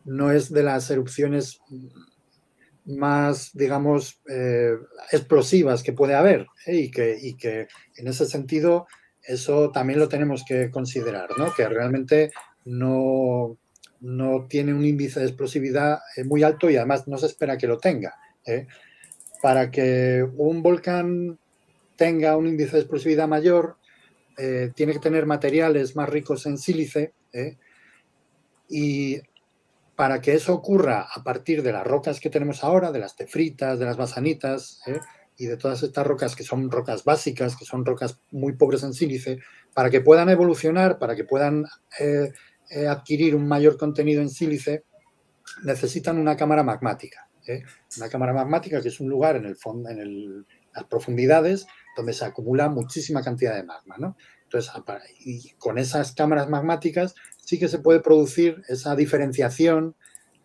no es de las erupciones más, digamos, eh, explosivas que puede haber ¿eh? y, que, y, que, en ese sentido eso también lo tenemos que considerar, ¿no? que realmente no, no tiene un índice de explosividad eh, muy alto y además no se espera que lo tenga. Para que un volcán tenga un índice de explosividad mayor, tiene que tener materiales más ricos en sílice y para que eso ocurra a partir de las rocas que tenemos ahora, de las tefritas, de las basanitas ¿eh? y de todas estas rocas que son rocas básicas, que son rocas muy pobres en sílice, para que puedan evolucionar, para que puedan eh, eh, adquirir un mayor contenido en sílice, necesitan una cámara magmática. Una cámara magmática que es un lugar en, el fondo, en las profundidades donde se acumula muchísima cantidad de magma. ¿no? Entonces, con esas cámaras magmáticas sí que se puede producir esa diferenciación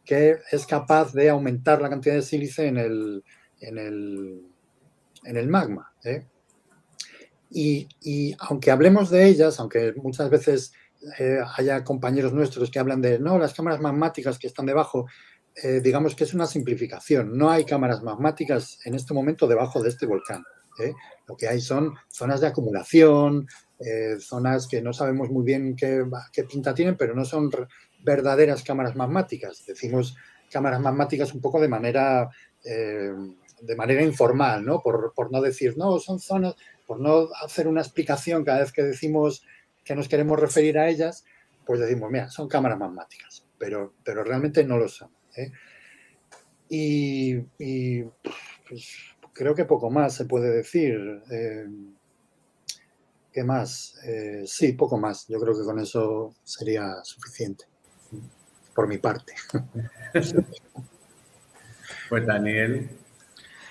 que es capaz de aumentar la cantidad de sílice en el, en el, magma. ¿eh? Y, aunque hablemos de ellas, aunque muchas veces eh, haya compañeros nuestros que hablan de, no, las cámaras magmáticas que están debajo, eh, digamos que es una simplificación. No hay cámaras magmáticas en este momento debajo de este volcán. Lo que hay son zonas de acumulación, zonas que no sabemos muy bien qué, pinta tienen, pero no son verdaderas cámaras magmáticas. Decimos cámaras magmáticas un poco de manera, de manera informal, ¿no? Por, por no decir, no, son zonas, por no hacer una explicación cada vez que decimos que nos queremos referir a ellas, pues decimos, mira, son cámaras magmáticas, pero, pero realmente no lo son. ¿eh? Y, pues, creo que poco más se puede decir. Eh, ¿Qué más? Eh, sí, poco más. Yo creo que con eso sería suficiente, por mi parte. Pues Daniel,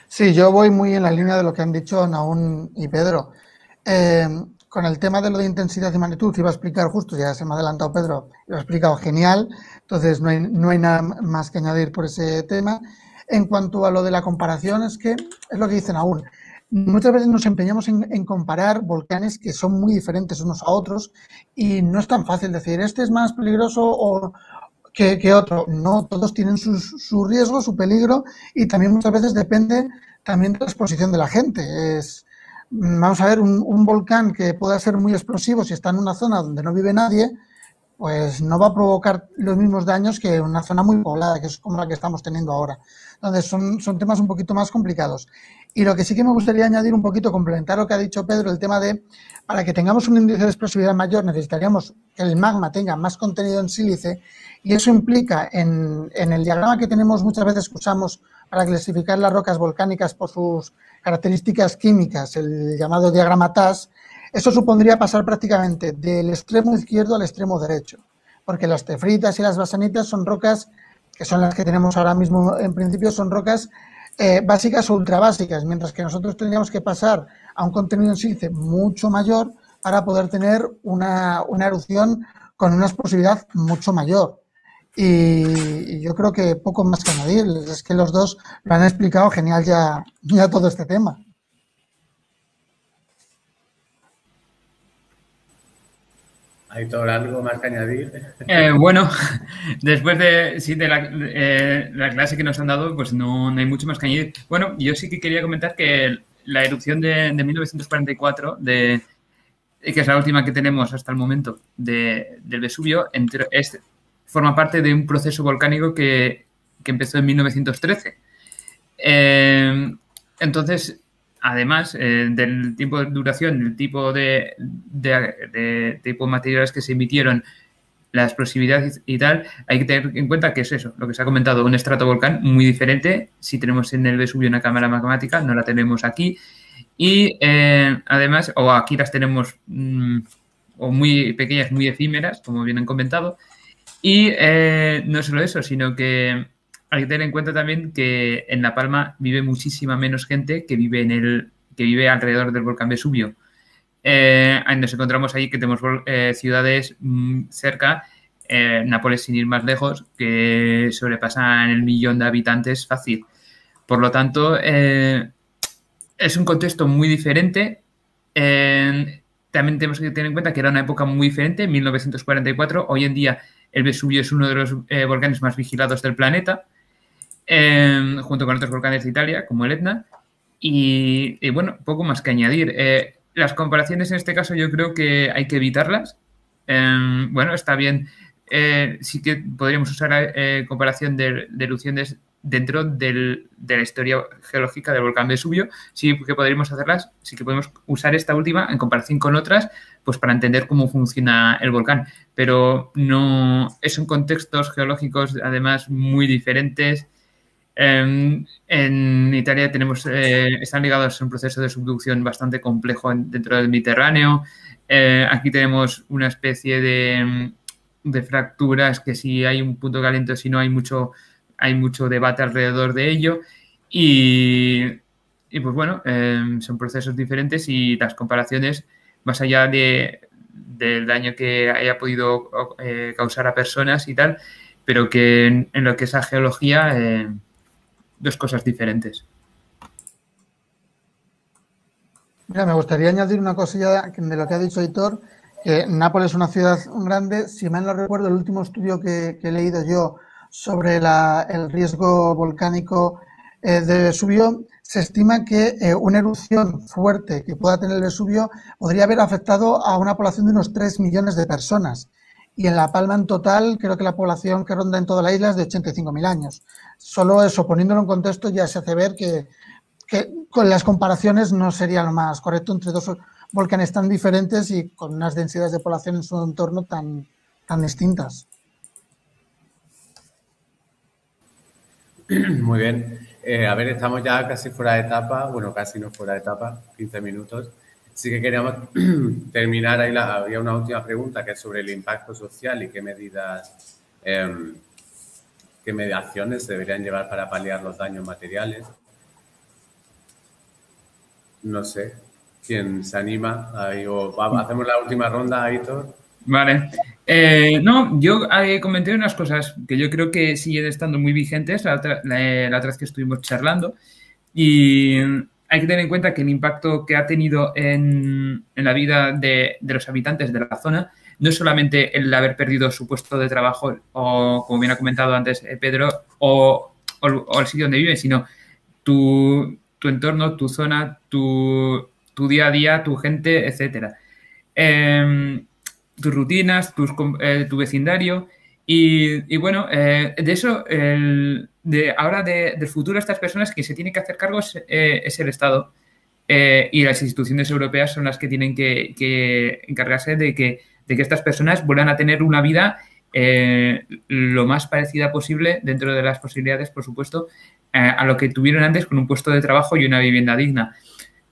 Sí, yo voy muy en la línea de lo que han dicho Naún y Pedro. Eh, con el tema de lo de intensidad y magnitud, iba a explicar justo, ya se me ha adelantado Pedro, lo ha explicado genial, entonces no hay, no hay nada más que añadir por ese tema. En cuanto a lo de la comparación, es que es lo que dicen aún. Muchas veces nos empeñamos en, comparar volcanes que son muy diferentes unos a otros y no es tan fácil decir este es más peligroso o, que, otro. No, todos tienen su, su, riesgo, su peligro y también muchas veces depende también de la exposición de la gente. Es, vamos a ver, un, un, volcán que pueda ser muy explosivo si está en una zona donde no vive nadie, pues no va a provocar los mismos daños que una zona muy poblada, que es como la que estamos teniendo ahora. Entonces, son, son temas un poquito más complicados. Y lo que sí que me gustaría añadir un poquito, complementar lo que ha dicho Pedro, el tema de, para que tengamos un índice de explosividad mayor, necesitaríamos que el magma tenga más contenido en sílice y eso implica en, en, el diagrama que tenemos muchas veces que usamos para clasificar las rocas volcánicas por sus características químicas, el llamado diagrama TAS, eso supondría pasar prácticamente del extremo izquierdo al extremo derecho, porque las tefritas y las basanitas son rocas que son las que tenemos ahora mismo en principio, son rocas eh, básicas o ultrabásicas, mientras que nosotros tendríamos que pasar a un contenido en sílice mucho mayor para poder tener una, una erupción con una explosividad mucho mayor. Y, yo creo que poco más que añadir, es que los dos lo han explicado genial ya, ya todo este tema. ¿Hay todo algo más que añadir? Eh, bueno, después de, sí, de la, eh, la, clase que nos han dado, pues no, no, hay mucho más que añadir. Bueno, yo sí que quería comentar que la erupción de, de 1944, de, que es la última que tenemos hasta el momento de, del Vesubio, forma parte de un proceso volcánico que, que empezó en 1913. Eh, entonces, además eh, del tiempo de duración, del tipo de, de, de, tipo materiales que se emitieron, la explosividad y tal, hay que tener en cuenta que es eso, lo que se ha comentado, un estratovolcán muy diferente. Si tenemos en el Vesubio una cámara magmática, no la tenemos aquí. Y eh, además, o aquí las tenemos mmm, o muy pequeñas, muy efímeras, como bien han comentado. Y eh, no solo eso, sino que hay que tener en cuenta también que en La Palma vive muchísima menos gente que vive en el que vive alrededor del volcán Vesubio. Eh, nos encontramos ahí que tenemos eh, ciudades mm, cerca, eh, Nápoles sin ir más lejos, que sobrepasan el millón de habitantes fácil. Por lo tanto, eh, es un contexto muy diferente también tenemos que tener en cuenta que era una época muy diferente, 1944. Hoy en día el Vesubio es uno de los volcanes más vigilados del planeta, eh, junto con otros volcanes de Italia, como el Etna. Y, bueno, poco más que añadir. Eh, las comparaciones en este caso yo creo que hay que evitarlas. Eh, bueno, está bien. sí que podríamos usar comparación de, de erupciones dentro del, de la historia geológica del volcán Vesubio, sí que podríamos hacerlas, sí que podemos usar esta última en comparación con otras, pues para entender cómo funciona el volcán. Pero no, son contextos geológicos además muy diferentes. En, en Italia tenemos, eh, están ligados a un proceso de subducción bastante complejo dentro del Mediterráneo. Eh, aquí tenemos una especie de, de fracturas que si hay un punto caliente, si no hay mucho hay mucho debate alrededor de ello y, pues bueno, eh, son procesos diferentes y las comparaciones, más allá de, del daño que haya podido eh, causar a personas y tal, pero que en, en lo que es la geología, dos cosas diferentes. Mira, me gustaría añadir una cosilla de lo que ha dicho Hitor, Nápoles es una ciudad grande. Si mal no recuerdo, el último estudio que, he leído yo sobre el riesgo volcánico eh, de Vesubio, se estima que eh, una erupción fuerte que pueda tener el Vesubio podría haber afectado a una población de unos 3 millones de personas. Y en La Palma en total, creo que la población que ronda en toda la isla es de 85.000 años. Solo eso, poniéndolo en contexto, ya se hace ver que, con las comparaciones no sería lo más correcto entre dos volcanes tan diferentes y con unas densidades de población en su entorno tan, tan distintas. Muy bien. Eh, a ver, estamos ya casi fuera de etapa, bueno, casi no fuera de etapa, 15 minutos. Sí que queríamos terminar ahí, la, había una última pregunta que es sobre el impacto social y qué medidas, eh, qué mediaciones se deberían llevar para paliar los daños materiales. No sé, quién se anima. Ahí, o, hacemos la última ronda, Aitor. Vale. Eh, no, yo eh, comenté unas cosas que yo creo que siguen estando muy vigentes la otra, vez que estuvimos charlando y hay que tener en cuenta que el impacto que ha tenido en, la vida de, los habitantes de la zona no es solamente el haber perdido su puesto de trabajo o, como bien ha comentado antes eh, Pedro, o, el sitio donde vive, sino tu, entorno, tu zona, tu, día a día, tu gente, etcétera. Em, tus rutinas, eh, tu vecindario. Y, bueno, eh, de eso, de ahora del futuro, estas personas que se tienen que hacer cargo es, eh, el Estado. y las instituciones europeas son las que tienen que, encargarse de que, de que, estas personas vuelvan a tener una vida lo más parecida posible, dentro de las posibilidades, por supuesto, a lo que tuvieron antes con un puesto de trabajo y una vivienda digna.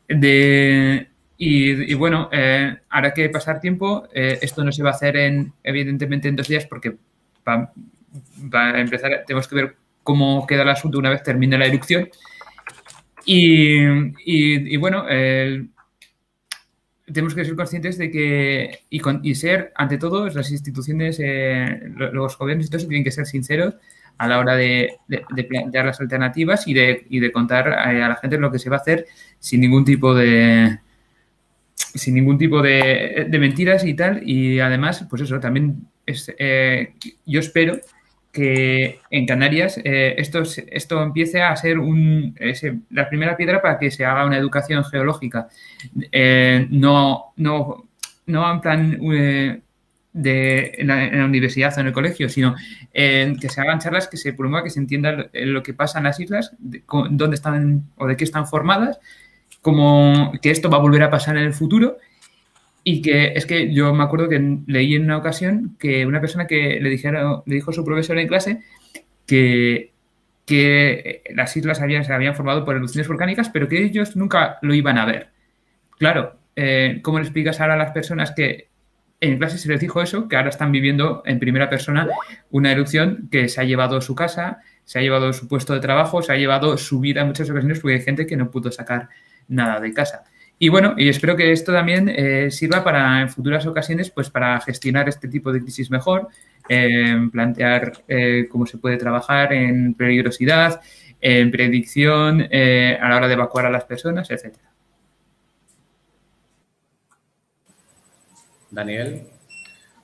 De, y, bueno, eh, que pasar tiempo. Eh, esto no se va a hacer en, evidentemente en dos días porque va, a empezar, tenemos que ver cómo queda el asunto una vez termine la erupción. Y, bueno, tenemos que ser conscientes de que y, ser, ante todo, las instituciones, eh, los gobiernos y todo tienen que ser sinceros a la hora de, plantear las alternativas y de, y de contar a la gente lo que se va a hacer sin ningún tipo de sin ningún tipo de, mentiras y tal. Y además, pues eso, también es, eh, yo espero que en Canarias eh, esto, esto empiece a ser un, la primera piedra para que se haga una educación geológica. Eh, no, no, no en plan de, en la, universidad o en el colegio, sino que se hagan charlas que se promueva, que se entienda lo que pasa en las islas, dónde están o de qué están formadas como que esto va a volver a pasar en el futuro y que es que yo me acuerdo que leí en una ocasión que una persona que le, dijera, le dijo a su profesor en clase que, que las islas habían, se habían formado por erupciones volcánicas, pero que ellos nunca lo iban a ver. Claro, eh, ¿cómo le explicas ahora a las personas que en clase se les dijo eso, que ahora están viviendo en primera persona una erupción que se ha llevado su casa, se ha llevado su puesto de trabajo, se ha llevado su vida en muchas ocasiones porque hay gente que no pudo sacar nada de casa. Y bueno, y espero que esto también eh, sirva para en futuras ocasiones, pues para gestionar este tipo de crisis mejor, plantear eh, cómo se puede trabajar en peligrosidad, en predicción, eh, a la hora de evacuar a las personas, etcétera. Daniel.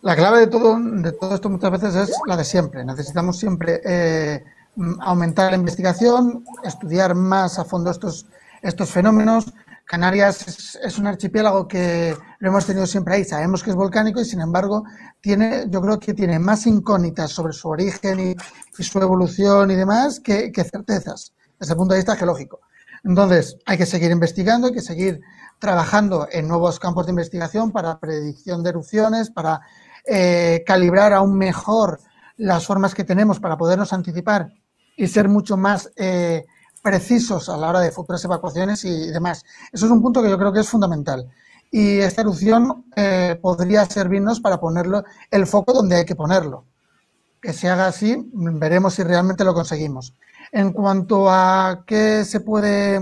La clave de todo, de todo esto muchas veces es la de siempre. Necesitamos siempre aumentar la investigación, estudiar más a fondo estos estos fenómenos. Canarias es, un archipiélago que lo hemos tenido siempre ahí, sabemos que es volcánico y sin embargo tiene, yo creo que tiene más incógnitas sobre su origen y, su evolución y demás que, certezas desde el punto de vista geológico. Entonces, hay que seguir investigando, hay que seguir trabajando en nuevos campos de investigación para predicción de erupciones, para eh, calibrar aún mejor las formas que tenemos para podernos anticipar y ser mucho más eh, precisos a la hora de futuras evacuaciones y demás. Eso es un punto que yo creo que es fundamental. Y esta erupción eh, podría servirnos para ponerlo el foco donde hay que ponerlo. Que se haga así, veremos si realmente lo conseguimos. En cuanto a qué se puede,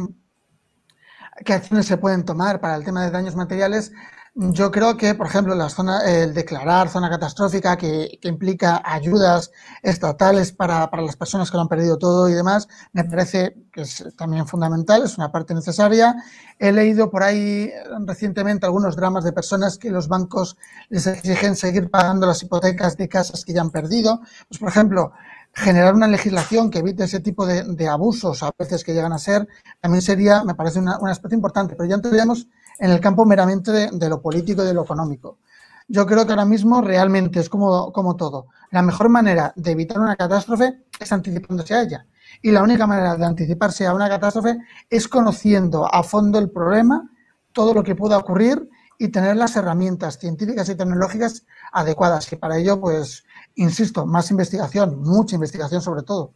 qué acciones se pueden tomar para el tema de daños materiales, Yo creo que, por ejemplo, la zona, el declarar zona catastrófica que, implica ayudas estatales para, para, las personas que lo han perdido todo y demás, me parece que es también fundamental, es una parte necesaria. He leído por ahí recientemente algunos dramas de personas que los bancos les exigen seguir pagando las hipotecas de casas que ya han perdido. Pues, por ejemplo, generar una legislación que evite ese tipo de, de, abusos a veces que llegan a ser, también sería, me parece un aspecto importante. Pero ya entraríamos en el campo meramente de, lo político y de lo económico. Yo creo que ahora mismo realmente es como, como todo. La mejor manera de evitar una catástrofe es anticipándose a ella. Y la única manera de anticiparse a una catástrofe es conociendo a fondo el problema, todo lo que pueda ocurrir y tener las herramientas científicas y tecnológicas adecuadas. Y para ello, pues, insisto, más investigación, mucha investigación sobre todo.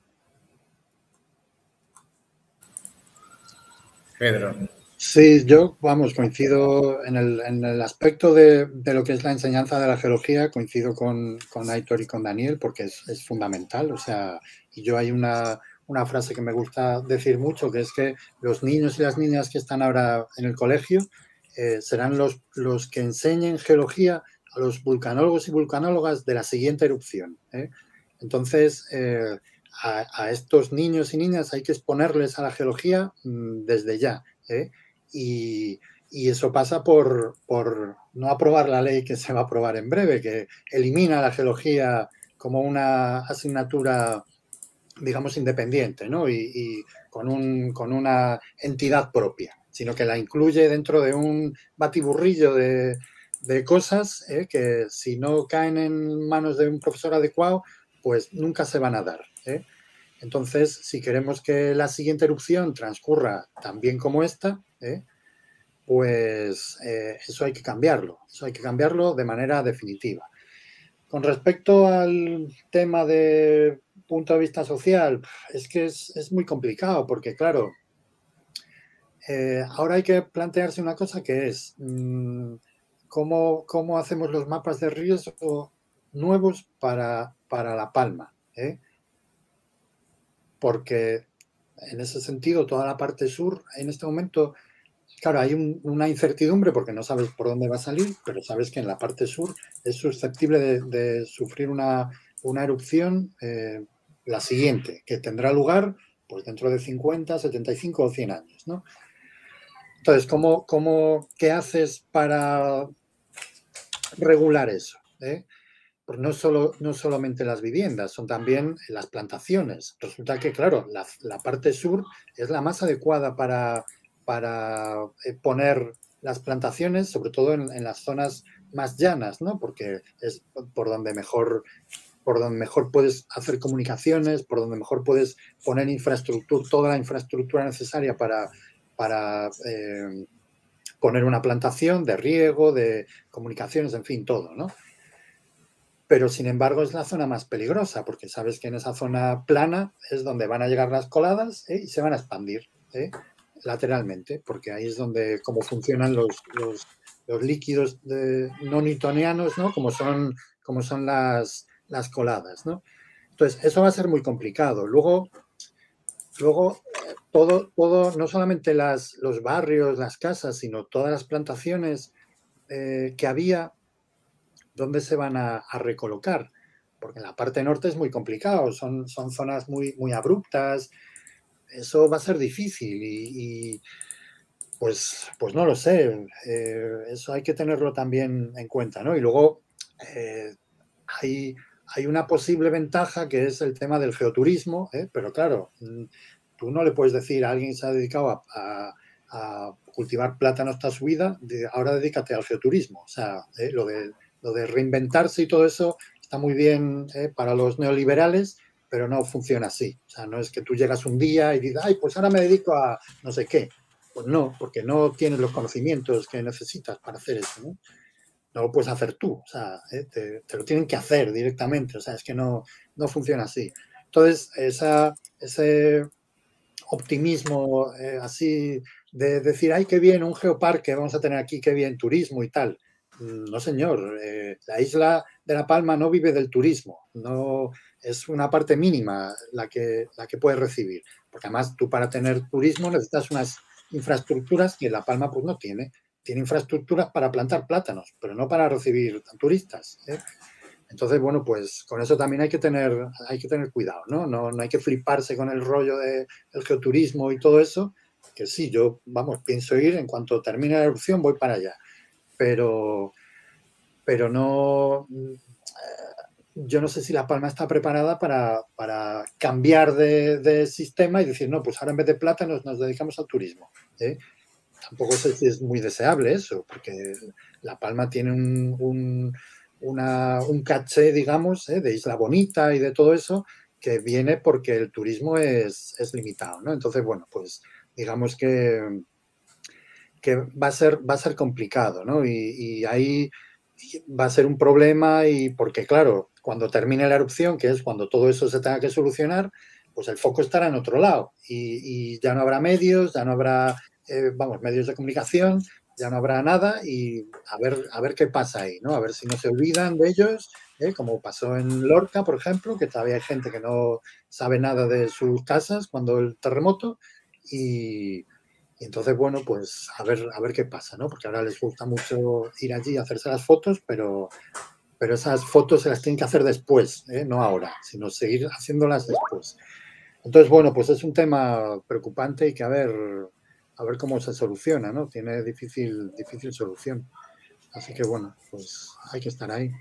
Pedro. Sí, yo, vamos, coincido en el, en el aspecto de, de, lo que es la enseñanza de la geología, coincido con, con Aitor y con Daniel, porque es, es, fundamental. O sea, y yo hay una, una frase que me gusta decir mucho, que es que los niños y las niñas que están ahora en el colegio eh, serán los, los que enseñen geología a los vulcanólogos y vulcanólogas de la siguiente erupción. ¿eh? Entonces, eh, a, estos niños y niñas hay que exponerles a la geología mmm, desde ya. ¿eh? Y, eso pasa por, no aprobar la ley que se va a aprobar en breve, que elimina la geología como una asignatura, digamos, independiente, ¿no? Y, con, un, con, una entidad propia, sino que la incluye dentro de un batiburrillo de, de cosas ¿eh? que si no caen en manos de un profesor adecuado, pues nunca se van a dar. ¿eh? Entonces, si queremos que la siguiente erupción transcurra tan bien como esta, ¿eh? pues eh, eso hay que cambiarlo, eso hay que cambiarlo de manera definitiva. Con respecto al tema de punto de vista social, es que es, es muy complicado porque, claro, eh, ahora hay que plantearse una cosa que es mmm, ¿cómo, cómo, hacemos los mapas de riesgo nuevos para, para La Palma. Porque en ese sentido, toda la parte sur, en este momento, Claro, hay un, una incertidumbre porque no sabes por dónde va a salir, pero sabes que en la parte sur es susceptible de, sufrir una, erupción, eh, la siguiente, que tendrá lugar pues dentro de 50, 75 o 100 años. ¿no? Entonces, ¿cómo, ¿qué haces para regular eso? ¿eh? Pues no, solo, no solamente las viviendas, son también las plantaciones. Resulta que, claro, la, la parte sur es la más adecuada para para eh, poner las plantaciones, sobre todo en, las zonas más llanas, ¿no? Porque es por donde mejor por donde mejor puedes hacer comunicaciones, por donde mejor puedes poner infraestructura, toda la infraestructura necesaria para, para eh, poner una plantación de riego, de comunicaciones, en fin, todo, ¿no? Pero sin embargo es la zona más peligrosa, porque sabes que en esa zona plana es donde van a llegar las coladas ¿eh? y se van a expandir. Lateralmente, porque ahí es donde, como funcionan los, los, líquidos de, no newtonianos, ¿no? Como son, como son las, las coladas, ¿no? Entonces, eso va a ser muy complicado. Luego, luego todo, todo no solamente las, los barrios, las casas, sino todas las plantaciones eh, que había, ¿dónde se van a, a, recolocar? Porque en la parte norte es muy complicado, son, son zonas muy, muy abruptas, eso va a ser difícil y, pues, pues no lo sé, eh, eso hay que tenerlo también en cuenta, ¿no? Y luego eh, hay, hay, una posible ventaja que es el tema del geoturismo, ¿eh? pero claro, mm, tú no le puedes decir a alguien que se ha dedicado a, a, cultivar plátanos toda su vida, ahora dedícate al geoturismo, o sea, ¿eh? lo, de, lo de reinventarse y todo eso está muy bien para los neoliberales, pero no funciona así. O sea, no es que tú llegas un día y dices, ay, pues ahora me dedico a no sé qué. Pues no, porque no tienes los conocimientos que necesitas para hacer eso, ¿no? No lo puedes hacer tú, o sea, ¿eh? te, lo tienen que hacer directamente, o sea, es que no, no funciona así. Entonces, esa, ese optimismo eh, así de decir, ay, qué bien, un geoparque vamos a tener aquí, qué bien, turismo y tal. No, señor, eh, la isla de La Palma no vive del turismo, no, es una parte mínima la que, la que puedes recibir. Porque además tú para tener turismo necesitas unas infraestructuras que La Palma pues no tiene. tiene infraestructuras para plantar plátanos, pero no para recibir turistas. ¿eh? Entonces, bueno, pues con eso también hay que tener, hay que tener cuidado, ¿no? ¿no? No hay que fliparse con el rollo del geoturismo y todo eso, que sí, yo, vamos, pienso ir, en cuanto termine la erupción voy para allá. Pero, pero no, yo no sé si La Palma está preparada para, cambiar de, sistema y decir, no, pues ahora en vez de plátanos nos dedicamos al turismo. ¿eh? Tampoco sé si es muy deseable eso, porque La Palma tiene un, caché, digamos, ¿eh? de isla bonita y de todo eso, que viene porque el turismo es, limitado, ¿no? Entonces, bueno, pues digamos que, que va, a ser, va a ser complicado, ¿no? Y, y ahí va a ser un problema y porque, claro, cuando termine la erupción, que es cuando todo eso se tenga que solucionar, pues el foco estará en otro lado y, ya no habrá medios, ya no habrá, eh, vamos, medios de comunicación, ya no habrá nada y a ver, a ver qué pasa ahí, ¿no? A ver si no se olvidan de ellos, ¿eh? como pasó en Lorca, por ejemplo, que todavía hay gente que no sabe nada de sus casas cuando el terremoto y, entonces, bueno, pues a ver, a ver qué pasa, ¿no? Porque ahora les gusta mucho ir allí y hacerse las fotos, pero pero esas fotos se las tienen que hacer después, ¿eh? no ahora, sino seguir haciéndolas después. Entonces, bueno, pues es un tema preocupante y que a ver, a ver cómo se soluciona, ¿no? Tiene difícil, difícil solución. Así que bueno, pues hay que estar ahí.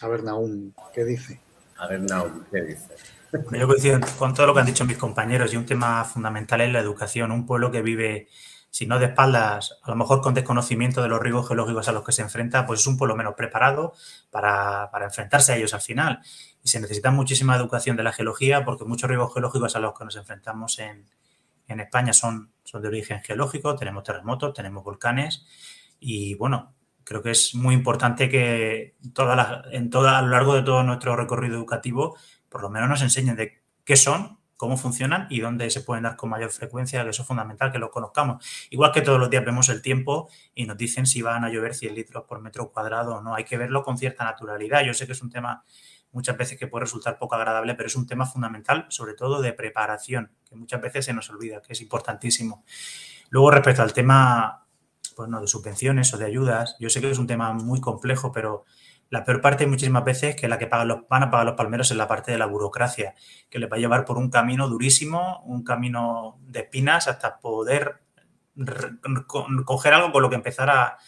A ver, Naum, ¿qué dice? A ver, Naum, ¿qué dice? Yo coincido con todo lo que han dicho mis compañeros y un tema fundamental es la educación. Un pueblo que vive si no de espaldas, a lo mejor con desconocimiento de los riesgos geológicos a los que se enfrenta, pues es un pueblo menos preparado para, enfrentarse a ellos al final. Y se necesita muchísima educación de la geología porque muchos riesgos geológicos a los que nos enfrentamos en, España son, son de origen geológico, tenemos terremotos, tenemos volcanes y bueno, creo que es muy importante que en toda, a lo largo de todo nuestro recorrido educativo por lo menos nos enseñen de qué son, cómo funcionan y dónde se pueden dar con mayor frecuencia, que eso es fundamental que lo conozcamos. Igual que todos los días vemos el tiempo y nos dicen si van a llover 100 litros por metro cuadrado o no, hay que verlo con cierta naturalidad. Yo sé que es un tema muchas veces que puede resultar poco agradable, pero es un tema fundamental, sobre todo de preparación, que muchas veces se nos olvida, que es importantísimo. Luego, respecto al tema pues no, de subvenciones o de ayudas, yo sé que es un tema muy complejo, pero la peor parte muchísimas veces que la que pagan los, van a pagar los palmeros es la parte de la burocracia, que les va a llevar por un camino durísimo, un camino de espinas hasta poder coger algo con lo que empezar a,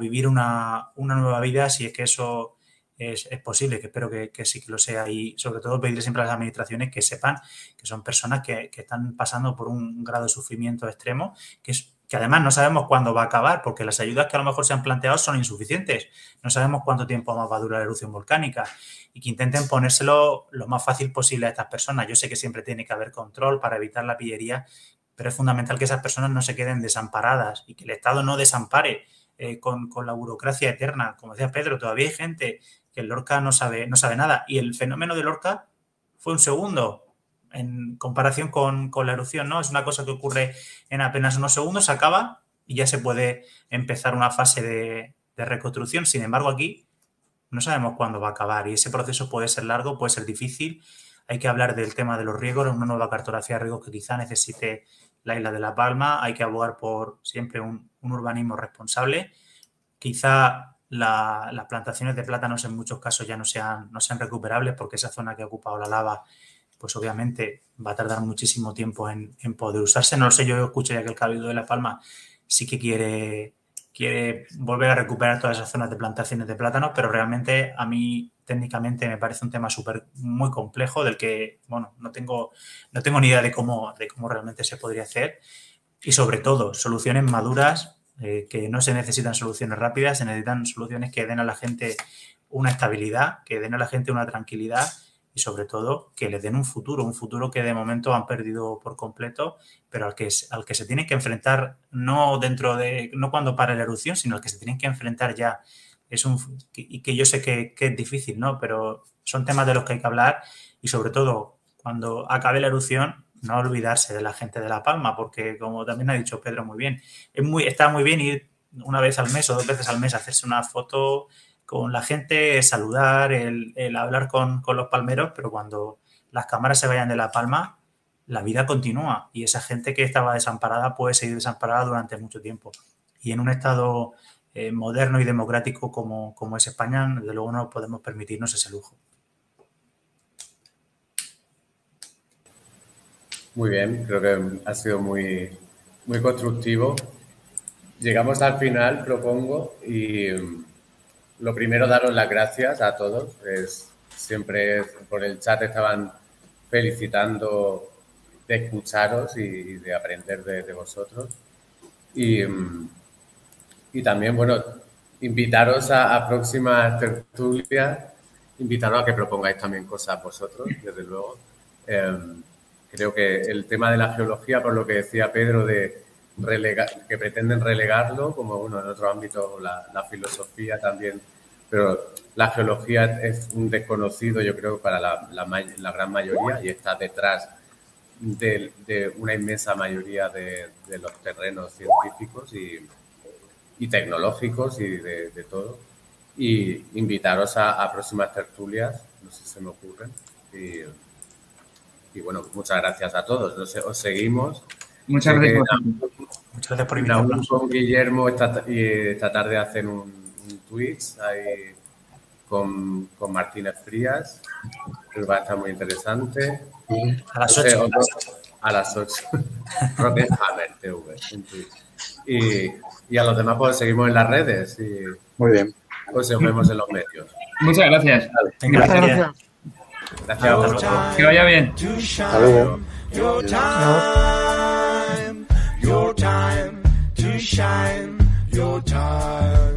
vivir una, nueva vida, si es que eso es, posible, que espero que, sí que lo sea. Y sobre todo pedirle siempre a las administraciones que sepan que son personas que, que están pasando por un grado de sufrimiento extremo, que es que además no sabemos cuándo va a acabar, porque las ayudas que a lo mejor se han planteado son insuficientes. No sabemos cuánto tiempo más va a durar la erupción volcánica y que intenten ponérselo lo más fácil posible a estas personas. Yo sé que siempre tiene que haber control para evitar la pillería, pero es fundamental que esas personas no se queden desamparadas y que el Estado no desampare eh, con, la burocracia eterna. Como decía Pedro, todavía hay gente que el Lorca no sabe, no sabe nada y el fenómeno del Lorca fue un segundo en comparación con, la erupción, ¿no? Es una cosa que ocurre en apenas unos segundos, acaba y ya se puede empezar una fase de, reconstrucción. Sin embargo, aquí no sabemos cuándo va a acabar y ese proceso puede ser largo, puede ser difícil. Hay que hablar del tema de los riesgos, una nueva cartografía de riesgos que quizá necesite la isla de La Palma. Hay que abogar por siempre un, urbanismo responsable. Quizá las plantaciones de plátanos en muchos casos ya no sean, no sean recuperables porque esa zona que ha ocupado la lava pues obviamente va a tardar muchísimo tiempo en, poder usarse. No lo sé, yo escuché que el Cabildo de La Palma sí que quiere, quiere volver a recuperar todas esas zonas de plantaciones de plátanos, pero realmente a mí técnicamente me parece un tema súper muy complejo del que, bueno, no tengo, no tengo ni idea de cómo, de cómo realmente se podría hacer. Y sobre todo, soluciones maduras, eh, que no se necesitan soluciones rápidas, se necesitan soluciones que den a la gente una estabilidad, que den a la gente una tranquilidad y sobre todo que le den un futuro, un futuro que de momento han perdido por completo, pero al que, al que se tienen que enfrentar no dentro de, no cuando para la erupción, sino al que se tienen que enfrentar ya. Es un, y que yo sé que, es difícil, ¿no? Pero son temas de los que hay que hablar y sobre todo cuando acabe la erupción, no olvidarse de la gente de La Palma, porque como también ha dicho Pedro muy bien, es muy, está muy bien ir una vez al mes o dos veces al mes a hacerse una foto con la gente, saludar, el, hablar con, los palmeros, pero cuando las cámaras se vayan de La Palma, la vida continúa y esa gente que estaba desamparada puede seguir desamparada durante mucho tiempo. y en un Estado eh, moderno y democrático como, es España, desde luego no podemos permitirnos ese lujo. Muy bien, creo que ha sido muy, muy constructivo. Llegamos al final, propongo, y lo primero, daros las gracias a todos. Es, siempre por el chat estaban felicitando de escucharos y de aprender de, vosotros. Y, y, también, bueno, invitaros a, próximas tertulias, invitaros a que propongáis también cosas vosotros, desde luego. Em, Creo que el tema de la geología, por lo que decía Pedro, de que pretenden relegarlo, como uno en otro ámbito, la, filosofía también, pero la geología es un desconocido, yo creo, para la, gran mayoría y está detrás de, una inmensa mayoría de, los terrenos científicos y, tecnológicos y de, todo. Y invitaros a, próximas tertulias, no sé si se me ocurren. Y bueno, muchas gracias a todos. Os, seguimos. Muchas gracias. Muchas gracias por invitarnos. Con Guillermo esta, esta tarde hacen un, un Twitch ahí con, con, Martínez Frías, que va a estar muy interesante. A las 8. a las 8. Hammer TV, un Twitch. Y, y, a los demás pues seguimos en las redes. Y, muy bien. Pues nos vemos en los medios. Muchas gracias. gracias. Gracias. Que vaya bien. Hasta luego. Your time, your time to shine, your time.